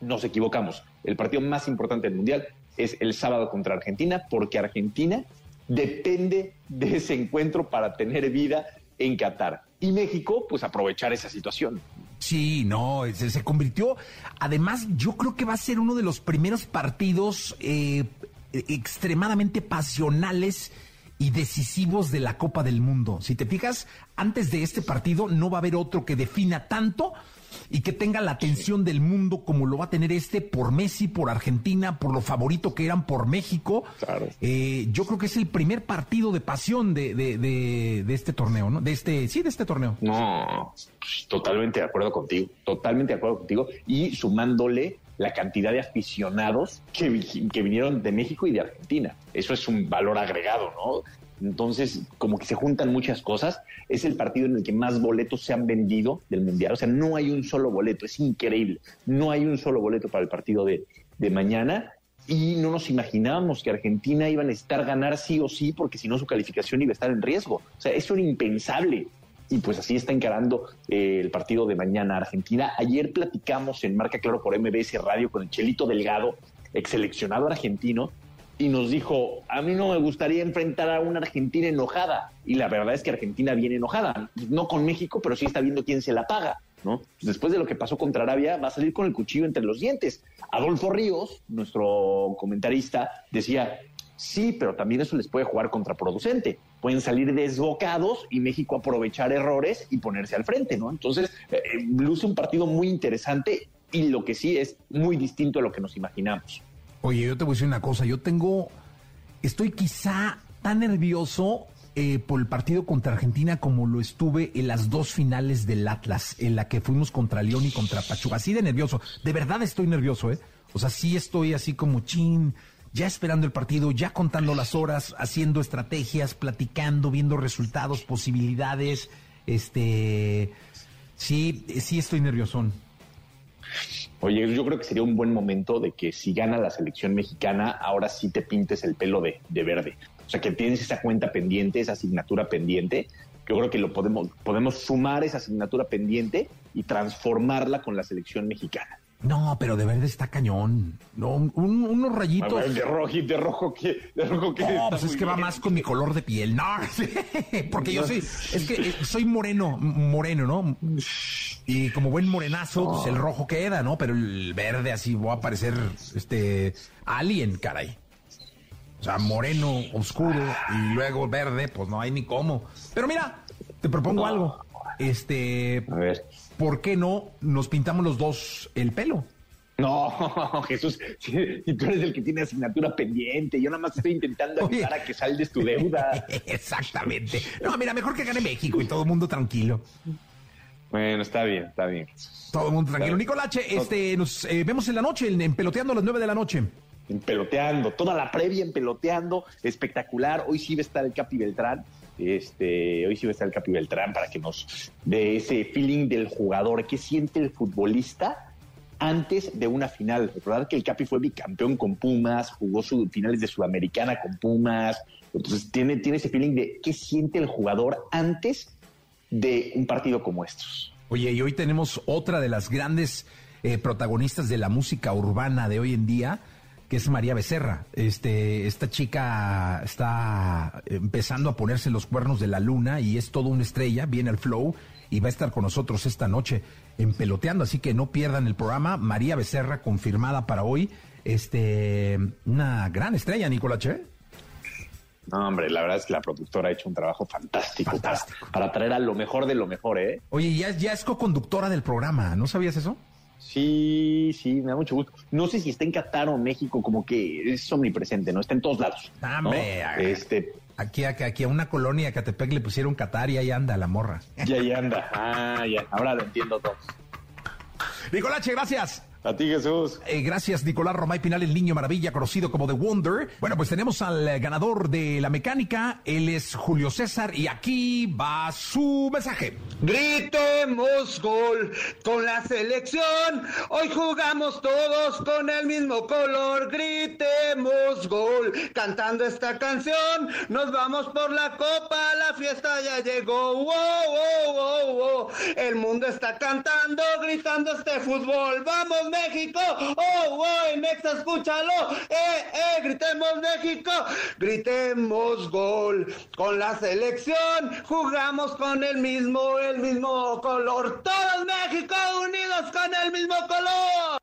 nos equivocamos. El partido más importante del Mundial es el sábado contra Argentina, porque Argentina depende de ese encuentro para tener vida en Qatar. Y México, pues aprovechar esa situación. Sí, no, se, se, convirtió. Además, yo creo que va a ser uno de los primeros partidos eh, extremadamente pasionales y decisivos de la Copa del Mundo. Si te fijas, antes de este partido no va a haber otro que defina tanto y que tenga la atención del mundo como lo va a tener este por Messi, por Argentina, por lo favorito que eran por México. Claro. Eh, yo creo que es el primer partido de pasión de, de, de, de, este torneo, ¿no? De este, sí, de este torneo. No, pues, totalmente de acuerdo contigo, totalmente de acuerdo contigo. Y sumándole la cantidad de aficionados que, que vinieron de México y de Argentina. Eso es un valor agregado, ¿no? Entonces, como que se juntan muchas cosas. Es el partido en el que más boletos se han vendido del Mundial. O sea, no hay un solo boleto. Es increíble. No hay un solo boleto para el partido de, de mañana. Y no nos imaginábamos que Argentina iba a necesitar ganar sí o sí, porque si no su calificación iba a estar en riesgo. O sea, eso era impensable. Y pues así está encarando eh, el partido de mañana Argentina. Ayer platicamos en Marca Claro por MBS Radio con el Chelito Delgado, ex seleccionado argentino, y nos dijo, a mí no me gustaría enfrentar a una Argentina enojada. Y la verdad es que Argentina viene enojada, no con México, pero sí está viendo quién se la paga. ¿no? Después de lo que pasó contra Arabia, va a salir con el cuchillo entre los dientes. Adolfo Ríos, nuestro comentarista, decía, sí, pero también eso les puede jugar contraproducente. Pueden salir desbocados y México aprovechar errores y ponerse al frente, ¿no? Entonces, eh, luce un partido muy interesante y lo que sí es muy distinto a lo que nos imaginamos. Oye, yo te voy a decir una cosa, yo tengo, estoy quizá tan nervioso eh, por el partido contra Argentina como lo estuve en las dos finales del Atlas, en la que fuimos contra León y contra Pachuca, así de nervioso, de verdad estoy nervioso, ¿eh? O sea, sí estoy así como chin, ya esperando el partido, ya contando las horas, haciendo estrategias, platicando, viendo resultados, posibilidades, este, sí, sí estoy nerviosón. Oye, yo creo que sería un buen momento de que si gana la selección mexicana, ahora sí te pintes el pelo de, de verde. O sea, que tienes esa cuenta pendiente, esa asignatura pendiente. Yo creo que lo podemos, podemos sumar esa asignatura pendiente y transformarla con la selección mexicana. No, pero de verde está cañón. No, un, unos rayitos. Ver, de rojo, de rojo que, de rojo que. No, pues es que va más con mi color de piel. No, porque yo soy, es que soy moreno, moreno, ¿no? Y como buen morenazo, pues el rojo queda, ¿no? Pero el verde así voy a parecer este alien, caray. O sea, moreno, oscuro y luego verde, pues no hay ni cómo. Pero mira, te propongo No. algo. Este, A ver. ¿Por qué no nos pintamos los dos el pelo? No, Jesús, si, si tú eres el que tiene asignatura pendiente, yo nada más estoy intentando Oye. ayudar a que saldes tu deuda. Exactamente. No, mira, mejor que gane México y todo el mundo tranquilo. Bueno, está bien, está bien. Todo el mundo tranquilo. Nicolache, este, nos eh, vemos en la noche, en, en Peloteando a las 9 de la noche. En peloteando, toda la previa en peloteando, espectacular. Hoy sí va a estar el Capi Beltrán. Este, hoy sí va a estar el Capi Beltrán para que nos dé ese feeling del jugador. ¿Qué siente el futbolista antes de una final? Recordar que el Capi fue bicampeón con Pumas, jugó sus finales de Sudamericana con Pumas. Entonces tiene, tiene ese feeling de qué siente el jugador antes de un partido como estos. Oye, y hoy tenemos otra de las grandes eh, protagonistas de la música urbana de hoy en día, que es María Becerra. Este, esta chica está empezando a ponerse los cuernos de la luna y es toda una estrella, viene al flow y va a estar con nosotros esta noche en Peloteando, así que no pierdan el programa. María Becerra confirmada para hoy. Este, una gran estrella, Nicolache. No, hombre, la verdad es que la productora ha hecho un trabajo fantástico, Fantástico. Para, para traer a lo mejor de lo mejor, ¿eh? Oye, ya, ya es co-conductora del programa, ¿no sabías eso? Sí, sí, me da mucho gusto. No sé si está en Qatar o México, como que es omnipresente, ¿no? Está en todos lados. ¿no? Dame, Este, Aquí, aquí, aquí a una colonia, Catepec, le pusieron Qatar y ahí anda la morra. ya, ya anda. Ah, ya. Ahora lo entiendo todo. Nicolache, gracias. A ti, Jesús. Eh, gracias, Nicolás Romay Pinal, el niño maravilla, conocido como The Wonder. Bueno, pues tenemos al eh, ganador de la mecánica. Él es Julio César y aquí va su mensaje. Gritemos gol con la selección. Hoy jugamos todos con el mismo color. Gritemos gol cantando esta canción. Nos vamos por la copa. La fiesta ya llegó. Wow, wow, wow, wow. El mundo está cantando, gritando este fútbol. Vamos México. Oh, wow, Nexa, escúchalo. Eh, eh, gritemos México. Gritemos gol con la selección. Jugamos con el mismo, el mismo color. Todos México unidos con el mismo color.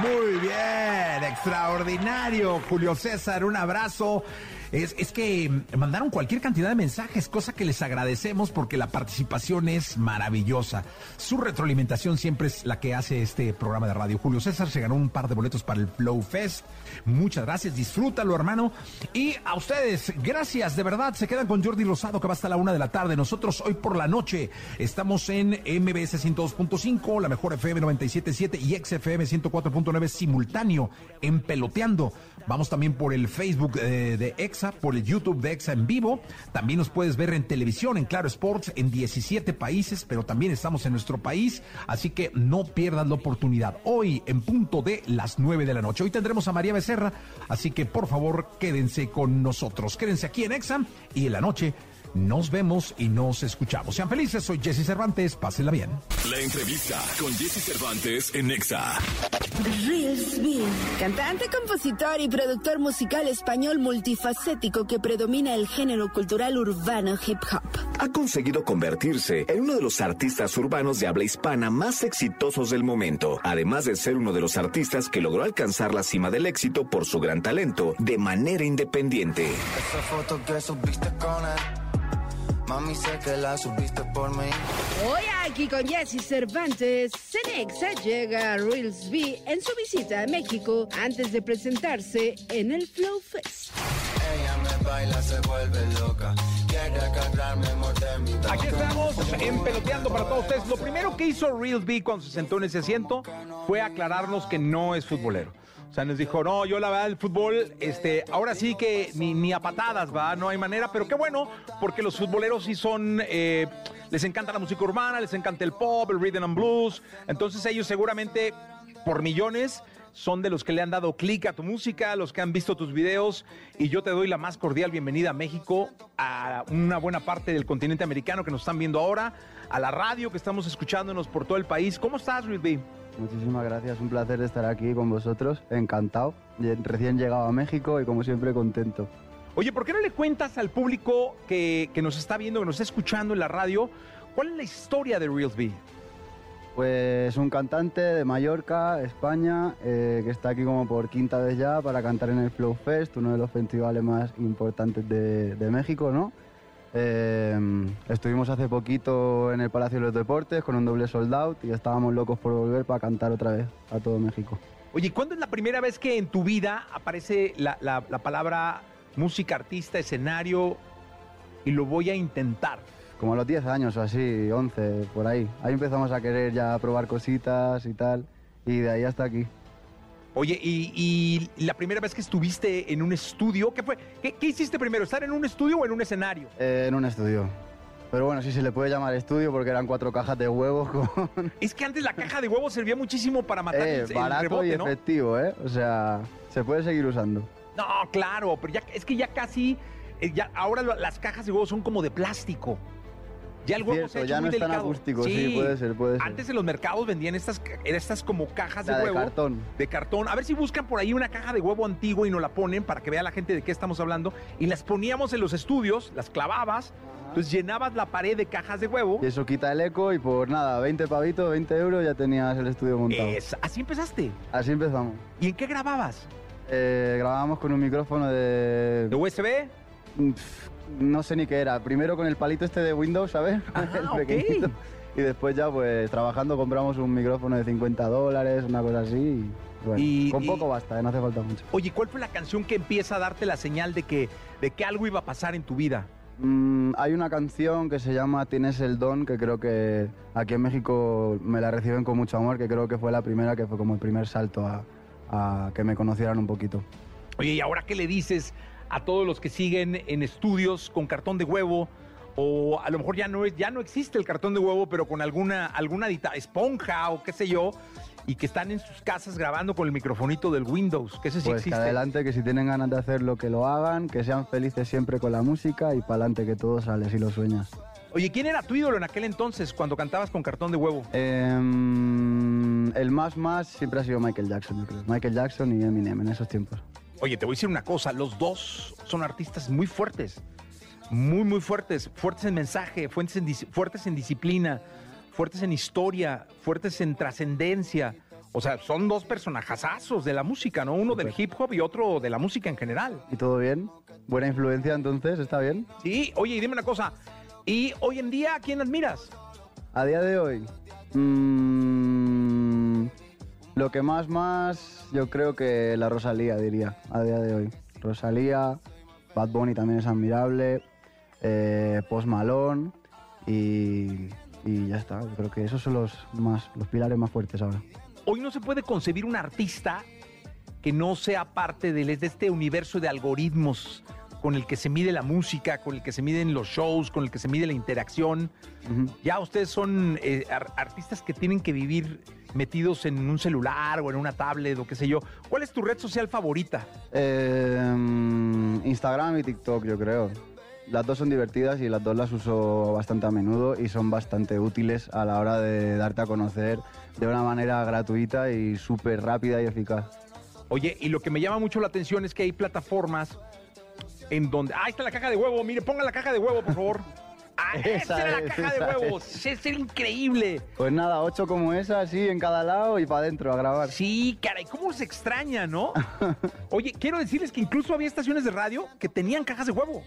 Muy bien, extraordinario, Julio César, un abrazo. Es, es que mandaron cualquier cantidad de mensajes, cosa que les agradecemos porque la participación es maravillosa. Su retroalimentación siempre es la que hace este programa de radio. Julio César se ganó un par de boletos para el Flow Fest. Muchas gracias, disfrútalo, hermano. Y a ustedes, gracias, de verdad, se quedan con Jordi Rosado que va hasta la una de la tarde. Nosotros hoy por la noche estamos en MBS 102.5, la mejor FM 97.7 y XFM 104.9 simultáneo en Peloteando. Vamos también por el Facebook eh, de Por el YouTube de EXA en vivo. También nos puedes ver en televisión, en Claro Sports, en 17 países, pero también estamos en nuestro país. Así que no pierdas la oportunidad. Hoy, en punto de las 9 de la noche. Hoy tendremos a María Becerra, así que por favor quédense con nosotros. Quédense aquí en EXA y en la noche nos vemos y nos escuchamos. Sean felices, soy Jesse Cervantes, pásenla bien. La entrevista con Jesse Cervantes en Nexa. Reelsby, cantante, compositor y productor musical español multifacético que predomina el género cultural urbano hip hop. Ha conseguido convertirse en uno de los artistas urbanos de habla hispana más exitosos del momento, además de ser uno de los artistas que logró alcanzar la cima del éxito por su gran talento de manera independiente. Esa foto que subiste con él, mami sé que la subiste por mí. Hoy aquí con Jesse Cervantes, Cenexa llega a Reelsby en su visita a México antes de presentarse en el Flow Fest. Ella me baila, se vuelve loca. Aquí estamos en Peloteando para todos ustedes. Lo primero que hizo Real B cuando se sentó en ese asiento fue aclararnos que no es futbolero. O sea, nos dijo, no, yo la verdad, el fútbol, este, ahora sí que ni, ni a patadas, va, no hay manera, pero qué bueno, porque los futboleros sí son, eh, les encanta la música urbana, les encanta el pop, el rhythm and blues, entonces ellos seguramente por millones son de los que le han dado clic a tu música, los que han visto tus videos, y yo te doy la más cordial bienvenida a México, a una buena parte del continente americano que nos están viendo ahora, a la radio que estamos escuchándonos por todo el país. ¿Cómo estás, B? Muchísimas gracias, un placer estar aquí con vosotros, encantado. Recién llegado a México y como siempre contento. Oye, ¿por qué no le cuentas al público que, que nos está viendo, que nos está escuchando en la radio, cuál es la historia de Real B? Pues un cantante de Mallorca, España, eh, que está aquí como por quinta vez ya para cantar en el Flow Fest, uno de los festivales más importantes de, de México, ¿no? Eh, estuvimos hace poquito en el Palacio de los Deportes con un doble sold out y estábamos locos por volver para cantar otra vez a todo México. Oye, ¿cuándo es la primera vez que en tu vida aparece la, la- la palabra música, artista, escenario y lo voy a intentar? Como a los 10 años o así, 11, por ahí. Ahí empezamos a querer ya probar cositas y tal, y de ahí hasta aquí. Oye, y, y la primera vez que estuviste en un estudio, ¿qué fue? ¿Qué, qué hiciste primero? ¿Estar en un estudio o en un escenario? Eh, en un estudio. Pero bueno, sí se le puede llamar estudio porque eran cuatro cajas de huevos con... Es que antes la caja de huevos servía muchísimo para matar Eh, el, el barato rebote, y ¿no? efectivo, ¿eh? O sea, se puede seguir usando. No, claro, pero ya, es que ya casi, eh, ya, ahora las cajas de huevos son como de plástico. Ya el huevo Cierto, se ha hecho ya muy no es tan acústico, sí, puede ser, puede ser. Antes en los mercados vendían estas, estas como cajas de La de huevo. cartón. De cartón. A ver si buscan por ahí una caja de huevo antigua y nos la ponen para que vea la gente de qué estamos hablando. Y las poníamos en los estudios, las clavabas, entonces llenabas la pared de cajas de huevo. Y eso quita el eco y por nada, 20 pavitos, 20 euros, ya tenías el estudio montado. Es- así empezaste. Así empezamos. ¿Y en qué grababas? Eh, grabábamos con un micrófono de... ¿De USB? Pff, No sé ni qué era. Primero con el palito este de Windows, ¿sabes? el ok. pequeñito. Y después ya, pues, trabajando compramos un micrófono de 50 dólares, una cosa así. Y, bueno, Y- con y- poco basta, ¿eh? no hace falta mucho. Oye, ¿cuál fue la canción que empieza a darte la señal de que, de que algo iba a pasar en tu vida? Mm, hay una canción que se llama Tienes el don, que creo que aquí en México me la reciben con mucho amor, que creo que fue la primera, que fue como el primer salto a, a que me conocieran un poquito. Oye, ¿y ahora qué le dices a todos los que siguen en estudios con cartón de huevo? O a lo mejor ya no, es, ya no existe el cartón de huevo, pero con alguna, alguna dita- esponja o qué sé yo, y que están en sus casas grabando con el microfonito del Windows, que ese sí Pues que existe. adelante, que si tienen ganas de hacerlo, que lo hagan, que sean felices siempre con la música y para adelante, que todo sale si lo sueñas. Oye, ¿quién era tu ídolo en aquel entonces cuando cantabas con cartón de huevo? Em, el más más siempre ha sido Michael Jackson, yo creo. Michael Jackson y Eminem en esos tiempos. Oye, te voy a decir una cosa, los dos son artistas muy fuertes, muy, muy fuertes, fuertes en mensaje, fuertes en, dis- fuertes en disciplina, fuertes en historia, fuertes en trascendencia. O sea, son dos personajazazos de la música, ¿no? Uno del hip hop y otro de la música en general. ¿Y todo bien? ¿Buena influencia entonces? ¿Está bien? Sí, oye, y dime una cosa, ¿y hoy en día a quién admiras? A día de hoy, mm, lo que más más, yo creo que la Rosalía diría, a día de hoy. Rosalía, Bad Bunny también es admirable, eh, Post Malone y, y ya está. Yo creo que esos son los, más, los pilares más fuertes ahora. Hoy no se puede concebir un artista que no sea parte del- de este universo de algoritmos con el que se mide la música, con el que se miden los shows, con el que se mide la interacción. Ya ustedes son eh, ar- artistas que tienen que vivir metidos en un celular o en una tablet o qué sé yo. ¿Cuál es tu red social favorita? Eh, Instagram y TikTok, yo creo. Las dos son divertidas y las dos las uso bastante a menudo y son bastante útiles a la hora de darte a conocer de una manera gratuita y súper rápida y eficaz. Oye, y lo que me llama mucho la atención es que hay plataformas en donde... ¡Ah, ahí está la caja de huevo! Mire, ponga la caja de huevo, por favor. ¡Ah, esa, Esa era la es, caja de huevos! ¡Es increíble! Pues nada, ocho como esa, así en cada lado y para adentro a grabar. Sí, caray, ¿cómo se extraña, no? Oye, quiero decirles que incluso había estaciones de radio que tenían cajas de huevo.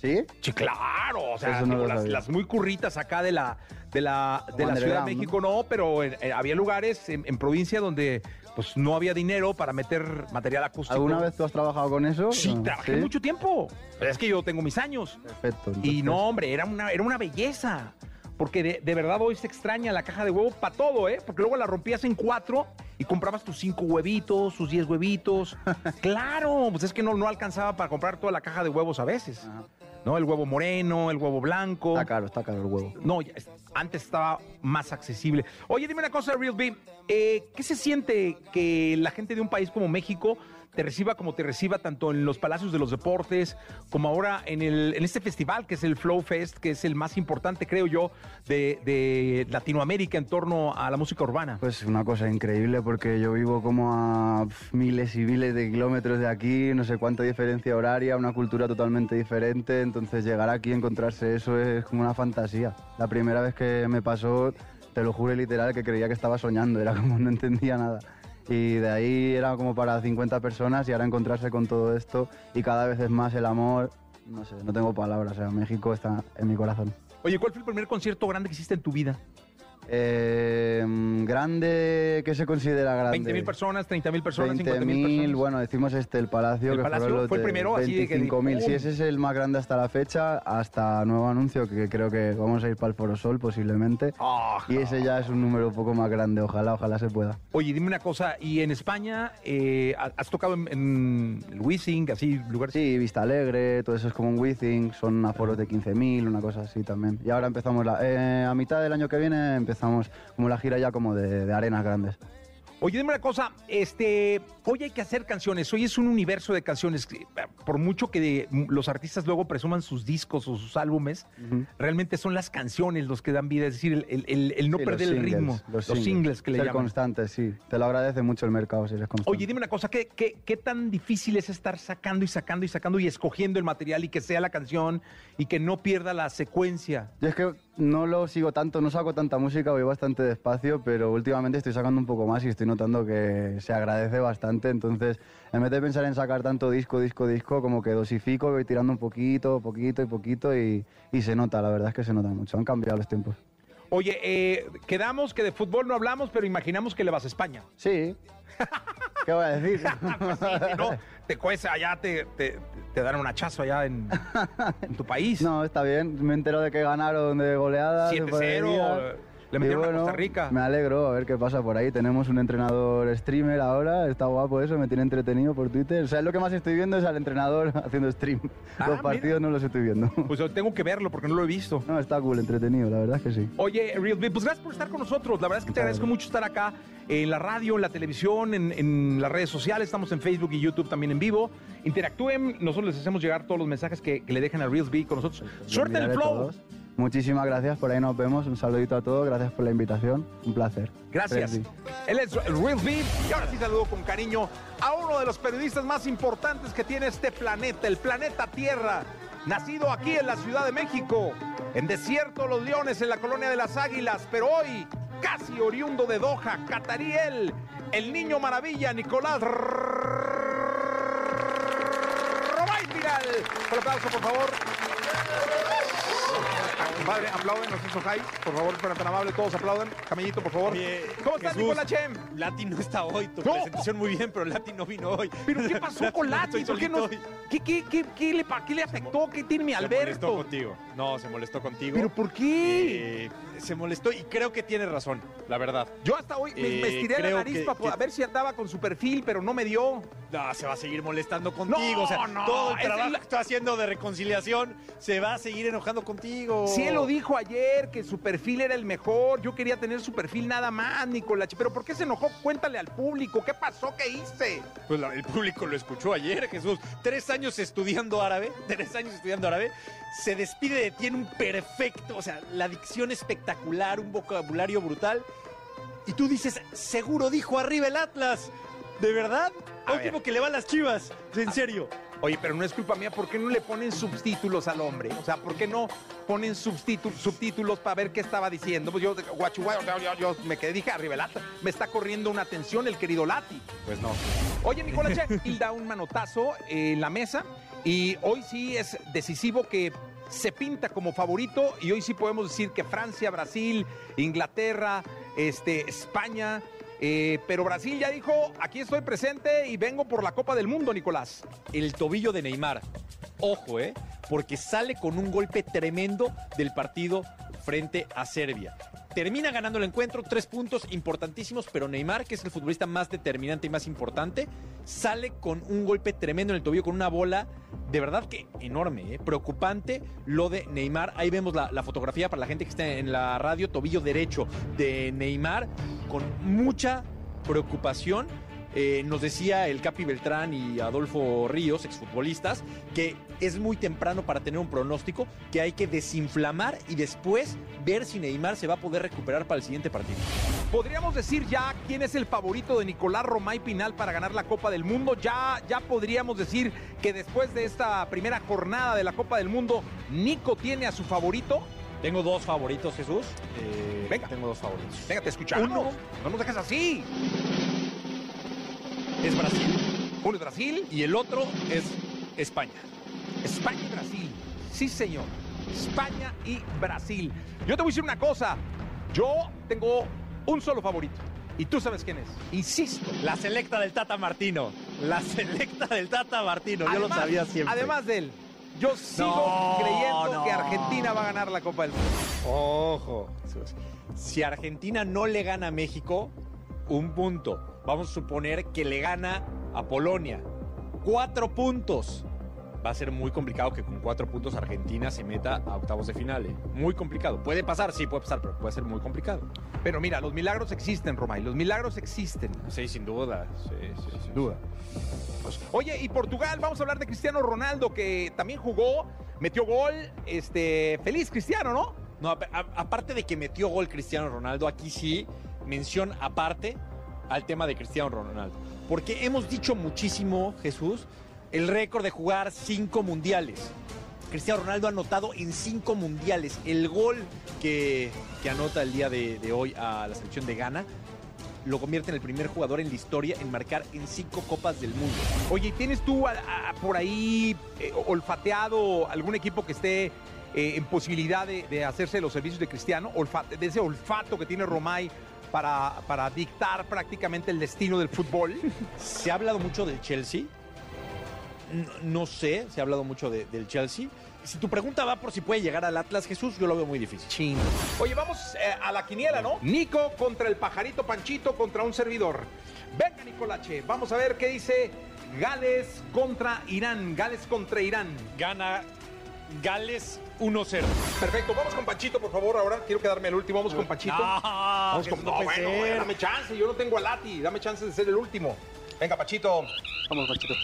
¿Sí? Sí, claro. O sea, no las, muy curritas acá de la, de la, de la Ciudad de México no, pero eh, eh, había lugares en, en provincia donde pues no había dinero para meter material acústico. ¿Alguna vez tú has trabajado con eso? Sí, No, trabajé mucho tiempo. Pero es que yo tengo mis años. Perfecto. Y no, hombre, era una, era una belleza. Porque de, de verdad hoy se extraña la caja de huevo para todo, ¿eh? Porque luego la rompías en cuatro y comprabas tus cinco huevitos, sus diez huevitos. claro, pues es que no, no alcanzaba para comprar toda la caja de huevos a veces. ¿No? El huevo moreno, el huevo blanco. Está caro, está caro el huevo. No, ya antes estaba más accesible. Oye, dime una cosa, Real B. eh, ¿Qué se siente que la gente de un país como México te reciba como te reciba tanto en los palacios de los deportes como ahora en, el, en este festival que es el Flow Fest, que es el más importante, creo yo, de, de Latinoamérica en torno a la música urbana? Pues una cosa increíble porque yo vivo como a miles y miles de kilómetros de aquí, no sé cuánta diferencia horaria, una cultura totalmente diferente, entonces llegar aquí y encontrarse eso es como una fantasía. La primera vez que me pasó, te lo juro literal que creía que estaba soñando, era como no entendía nada. Y de ahí era como para 50 personas y ahora encontrarse con todo esto y cada vez es más el amor, no sé, no tengo palabras, o sea, México está en mi corazón. Oye, ¿cuál fue el primer concierto grande que hiciste en tu vida? Eh, grande, ¿qué se considera grande? 20.000 personas, 30.000 personas, 50.000 20.000, personas. bueno, decimos este, el Palacio, ¿El que Palacio los fue el primero? Así de que 25.000. ¡pum! Si ese es el más grande hasta la fecha, hasta nuevo anuncio, que creo que vamos a ir para el Foro Sol posiblemente. Y ese ya es un número un poco más grande, ojalá, ojalá se pueda. Oye, dime una cosa, ¿y en España eh, has tocado en, en el Wizzing, así, lugares? Sí, Vista Alegre, todo eso es como un Wizzing, son aforos de 15.000, una cosa así también. Y ahora empezamos, la, eh, a mitad del año que viene empezamos como la gira ya como de, de arenas grandes. Oye, dime una cosa, este, hoy hay que hacer canciones, hoy es un universo de canciones. Por mucho que los artistas luego presuman sus discos o sus álbumes, realmente son las canciones los que dan vida, es decir, el, el- el- el no Sí, perder el ritmo, los, singles. que le Ser llaman. constante, sí. Te lo agradece mucho el mercado si eres constante. Oye, dime una cosa, ¿qué, qué, qué tan difícil es estar sacando y sacando y sacando y escogiendo el material y que sea la canción y que no pierda la secuencia? Yo es que no lo sigo tanto, no saco tanta música, voy bastante despacio, pero últimamente estoy sacando un poco más y estoy notando que se agradece bastante. Entonces, en vez de pensar en sacar tanto disco, disco, disco, como que dosifico, voy tirando un poquito, poquito y poquito y, y se nota, la verdad es que se nota mucho. Han cambiado los tiempos. Oye, eh, quedamos que de fútbol no hablamos, pero imaginamos que le vas a España. Sí. ¿Qué voy a decir? Pues sí, si no, te cuesta allá, te, te, te dan un hachazo allá en, en tu país. No, está bien. Me entero de que ganaron de goleada. de 7-0, podería. Le metieron a bueno, Costa Rica. Me alegro a ver qué pasa por ahí. Tenemos un entrenador streamer ahora. Está guapo eso, me tiene entretenido por Twitter. O sea, lo que más estoy viendo es al entrenador haciendo stream. Ah, los partidos no los estoy viendo. Pues yo tengo que verlo porque no lo he visto. No, está cool, entretenido, la verdad es que sí. Oye, Real pues gracias por estar con nosotros. La verdad es que te agradezco mucho estar acá en la radio, en la televisión, en, en las redes sociales. Estamos en Facebook y YouTube también en vivo. Interactúen. Nosotros les hacemos llegar todos los mensajes que, que le dejen a Real Beat con nosotros. Suerte en el flow. todos. Muchísimas gracias, por ahí nos vemos. Un saludito a todos, gracias por la invitación. Un placer. Gracias. Freddy. Él es el Real Beat. Y ahora sí saludo con cariño a uno de los periodistas más importantes que tiene este planeta, el planeta Tierra. Nacido aquí en la Ciudad de México, en Desierto Los Leones, en la colonia de las Águilas, pero hoy casi oriundo de Doha, Catariel, el niño maravilla, Nicolás Romay Piral. Un aplauso, por favor. Padre, aplauden, los hizo Jai. Por favor, fueran tan amables, todos aplauden. Camellito, por favor. ¿Cómo estás, Nicolás Chem? Lati no está hoy, tu No. presentación muy bien, pero Lati no vino hoy. ¿Pero qué pasó con Lati? ¿Por qué no? ¿Qué, qué, qué, qué le, pa- qué le afectó? ¿Qué tiene mi Se molestó Alberto? contigo. No, se molestó contigo. ¿Pero por qué? Eh, se molestó y creo que tiene razón, la verdad. Yo hasta hoy me, me Eh, estiré la nariz que- para que- a ver si andaba con su perfil, pero no me dio. No, se va a seguir molestando contigo. No, o sea, no, todo el trabajo el- que está haciendo de reconciliación se va a seguir enojando contigo. Si él lo dijo ayer, que su perfil era el mejor, yo quería tener su perfil nada más, Nicolás. Pero ¿por qué se enojó? Cuéntale al público, ¿qué pasó? ¿Qué hice? Pues la- el público lo escuchó ayer, Jesús. Tres años estudiando árabe, tres años estudiando árabe. Se despide de ti en un perfecto, o sea, la dicción espectacular, un vocabulario brutal. Y tú dices, seguro dijo arriba el Atlas. ¿De verdad? A Último ver. que le va a las chivas. En serio. Oye, pero no es culpa mía, ¿por qué no le ponen subtítulos al hombre? O sea, ¿por qué no ponen subtítu- subtítulos para ver qué estaba diciendo? Pues yo, guachu, guachu, yo, yo- yo me quedé, dije, arriba el Atlas. Me está corriendo una atención el querido Lati. Pues no. Oye, Nicolás, Che, da un manotazo en la mesa y hoy sí es decisivo que se pinta como favorito y hoy sí podemos decir que Francia, Brasil, Inglaterra, este, España, eh, pero Brasil ya dijo, aquí estoy presente y vengo por la Copa del Mundo, Nicolás. el tobillo de Neymar. Ojo, ¿eh? Porque sale con un golpe tremendo del partido frente a Serbia. Termina ganando el encuentro, tres puntos importantísimos, pero Neymar, que es el futbolista más determinante y más importante, sale con un golpe tremendo en el tobillo, con una bola de verdad que enorme, ¿eh? preocupante lo de Neymar. Ahí vemos la, fotografía para la gente que está en la radio, tobillo derecho de Neymar, con mucha preocupación. Eh, nos decía el Capi Beltrán y Adolfo Ríos, exfutbolistas, que es muy temprano para tener un pronóstico, que hay que desinflamar y después ver si Neymar se va a poder recuperar para el siguiente partido. ¿Podríamos decir ya quién es el favorito de Nicolás Romay Pinal para ganar la Copa del Mundo? Ya, ya podríamos decir que después de esta primera jornada de la Copa del Mundo, Nico tiene a su favorito. Tengo dos favoritos, Jesús. Eh, Venga. Tengo dos favoritos. Venga, te escuchamos. Uno. No nos dejes así. Es Brasil Uno es Brasil, y el otro es España. España y Brasil. Sí, señor. España y Brasil. Yo te voy a decir una cosa. Yo tengo un solo favorito. Y tú sabes quién es. Insisto. La selecta del Tata Martino. La selecta del Tata Martino. Yo lo sabía siempre. Además de él, yo sigo No, creyendo no. que Argentina va a ganar la Copa del Mundo. Ojo. Si Argentina no le gana a México, un punto. Vamos a suponer que le gana a Polonia. Cuatro puntos. Va a ser muy complicado que con cuatro puntos Argentina se meta a octavos de final. ¿eh? Muy complicado. Puede pasar, sí, puede pasar, pero puede ser muy complicado. Pero mira, los milagros existen, Romay. Los milagros existen. Sí, sin duda. Sí, sí, Sin duda. Pues, oye, y Portugal, vamos a hablar de Cristiano Ronaldo, que también jugó, metió gol. Este, feliz Cristiano, ¿no? No, a- a- aparte de que metió gol Cristiano Ronaldo, aquí sí, mención aparte al tema de Cristiano Ronaldo. Porque hemos dicho muchísimo, Jesús, el récord de jugar cinco mundiales. Cristiano Ronaldo ha anotado en cinco mundiales. El gol que, anota el día de, hoy a la selección de Ghana lo convierte en el primer jugador en la historia en marcar en cinco copas del mundo. Oye, ¿tienes tú por ahí eh, olfateado algún equipo que esté eh, en posibilidad de, hacerse los servicios de Cristiano? Olfa- de ese olfato que tiene Romay para, para dictar prácticamente el destino del fútbol. Se ha hablado mucho del Chelsea. No, sé, se ha hablado mucho de- del Chelsea. Si tu pregunta va por si puede llegar al Atlas, Jesús, yo lo veo muy difícil. Chin. Oye, vamos eh, a la quiniela, ¿no? Nico contra el pajarito Panchito contra un servidor. Venga, Nicolache, vamos a ver qué dice Gales contra Irán. Gales contra Irán. Gana Gales 1-0. Perfecto, vamos con Panchito, por favor. Ahora quiero quedarme el último. Vamos con Panchito. No, vamos Jesús, con. no No, bueno, dame chance. Yo no tengo a Lati. Dame chance de ser el último. Venga, Pachito. Vamos, Panchito.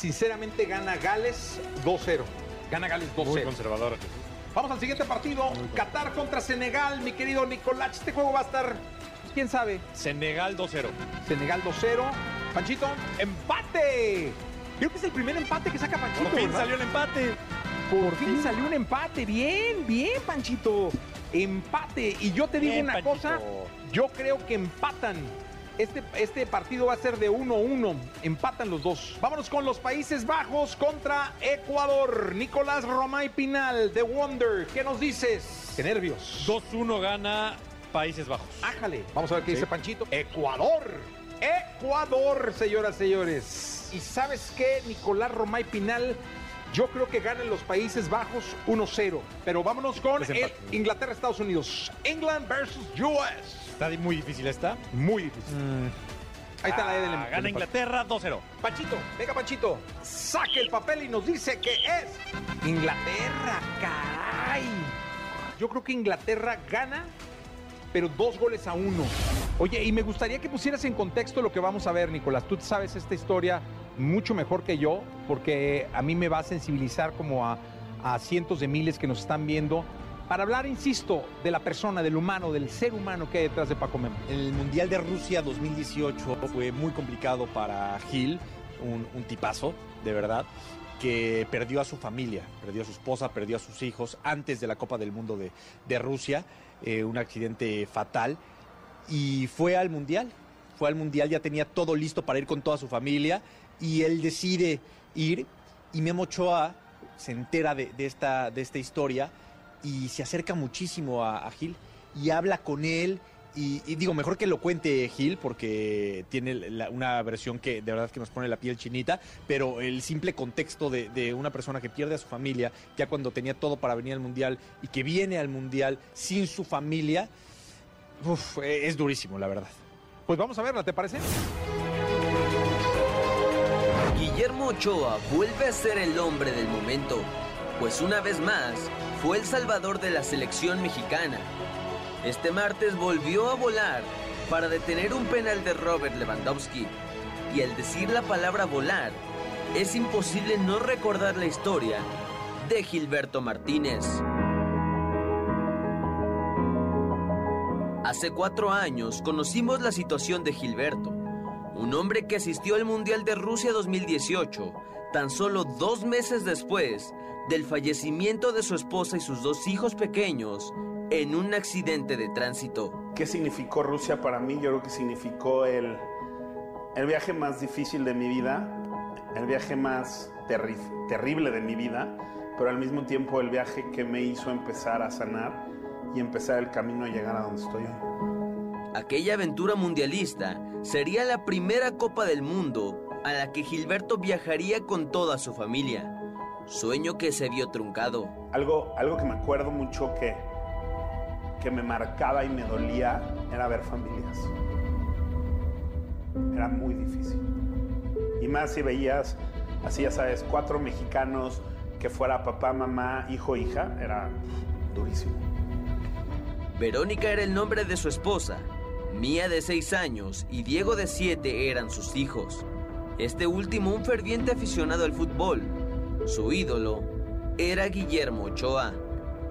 Sinceramente gana Gales 2-0. Gana Gales 2-0. Muy conservador. Vamos al siguiente partido. Qatar contra Senegal, mi querido Nicolás. Este juego va a estar, quién sabe. Senegal 2-0. Senegal 2-0. Panchito, empate. Creo que es el primer empate que saca Panchito. Por fin ¿verdad? salió el empate. Por fin salió un empate. Bien, bien, Panchito. Empate. Y yo te digo Bien, una Panchito. cosa. Yo creo que empatan. Este, este partido va a ser de 1-1. Empatan los dos. Vámonos con los Países Bajos contra Ecuador. Nicolás Romay Pinal, The Wonder. ¿Qué nos dices? Qué nervios. 2-1 gana Países Bajos. Ájale. Vamos a ver qué Sí. dice Panchito. Ecuador. Ecuador, señoras, señores. ¿Y sabes qué, Nicolás Romay Pinal? Yo creo que ganan los Países Bajos 1-0. Pero vámonos con. Inglaterra-Estados Unidos. England versus US. Está muy difícil esta. Muy difícil. Ahí está la E del Ah, del Gana empate. Inglaterra 2-0. Panchito, venga Panchito, saque el papel y nos dice que es Inglaterra, caray. Yo creo que Inglaterra gana, pero dos goles a uno. Oye, y me gustaría que pusieras en contexto lo que vamos a ver, Nicolás. Tú sabes esta historia mucho mejor que yo, porque a mí me va a sensibilizar como a, a cientos de miles que nos están viendo. Para hablar, insisto, de la persona, del humano, del ser humano que hay detrás de Paco Memo. El Mundial de Rusia 2018 fue muy complicado para Gil, un, tipazo, de verdad, que perdió a su familia, perdió a su esposa, perdió a sus hijos antes de la Copa del Mundo de, de Rusia, eh, un accidente fatal, y fue al Mundial, fue al Mundial, ya tenía todo listo para ir con toda su familia, y él decide ir, y Memo Ochoa se entera de, de esta, de esta historia, y se acerca muchísimo a, a Gil y habla con él. Y, y digo, mejor que lo cuente Gil porque tiene la- una versión que de verdad que nos pone la piel chinita, pero el simple contexto de, de una persona que pierde a su familia ya cuando tenía todo para venir al Mundial y que viene al Mundial sin su familia, uf, eh, es durísimo, la verdad. Pues vamos a verla, ¿te parece? Guillermo Ochoa vuelve a ser el hombre del momento, pues una vez más fue el salvador de la selección mexicana. Este martes volvió a volar para detener un penal de Robert Lewandowski. Y al decir la palabra volar, es imposible no recordar la historia de Gilberto Martínez. Hace cuatro años conocimos la situación de Gilberto, un hombre que asistió al Mundial de Rusia 2018, tan solo dos meses después del fallecimiento de su esposa y sus dos hijos pequeños en un accidente de tránsito. ¿Qué significó Rusia para mí? Yo creo que significó el, el viaje más difícil de mi vida, el viaje más terri- terrible de mi vida, pero al mismo tiempo el viaje que me hizo empezar a sanar y empezar el camino a llegar a donde estoy hoy. Aquella aventura mundialista sería la primera Copa del Mundo a la que Gilberto viajaría con toda su familia. Sueño que se vio truncado. Algo, algo que me acuerdo mucho que, que me marcaba y me dolía era ver familias. Era muy difícil. Y más si veías, así ya sabes, cuatro mexicanos que fuera papá, mamá, hijo, hija, era durísimo. Verónica era el nombre de su esposa. Mía de seis años y Diego de siete eran sus hijos. Este último un ferviente aficionado al fútbol. Su ídolo era Guillermo Ochoa.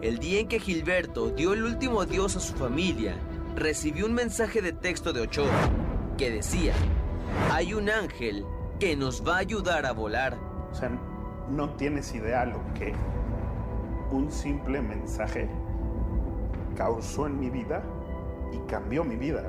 El día en que Gilberto dio el último adiós a su familia, recibió un mensaje de texto de Ochoa que decía, hay un ángel que nos va a ayudar a volar. O sea, no tienes idea lo que un simple mensaje causó en mi vida y cambió mi vida.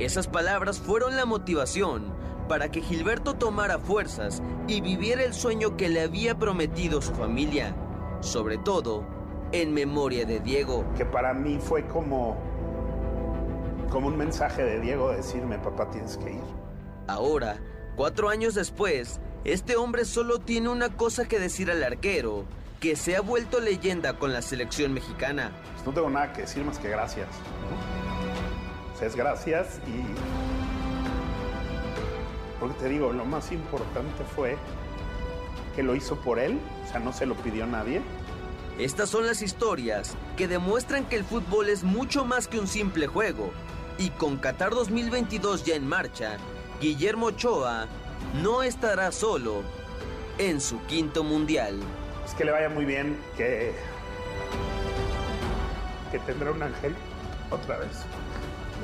Esas palabras fueron la motivación para que Gilberto tomara fuerzas y viviera el sueño que le había prometido su familia, sobre todo en memoria de Diego. Que para mí fue como, como un mensaje de Diego de decirme, papá, tienes que ir. Ahora, cuatro años después, este hombre solo tiene una cosa que decir al arquero, que se ha vuelto leyenda con la selección mexicana. Pues no tengo nada que decir más que gracias. O sea, es gracias y... Porque te digo, lo más importante fue que lo hizo por él, o sea, no se lo pidió nadie. Estas son las historias que demuestran que el fútbol es mucho más que un simple juego. Y con Qatar 2022 ya en marcha, Guillermo Ochoa no estará solo en su quinto mundial. Es que le vaya muy bien, que, que tendrá un ángel otra vez.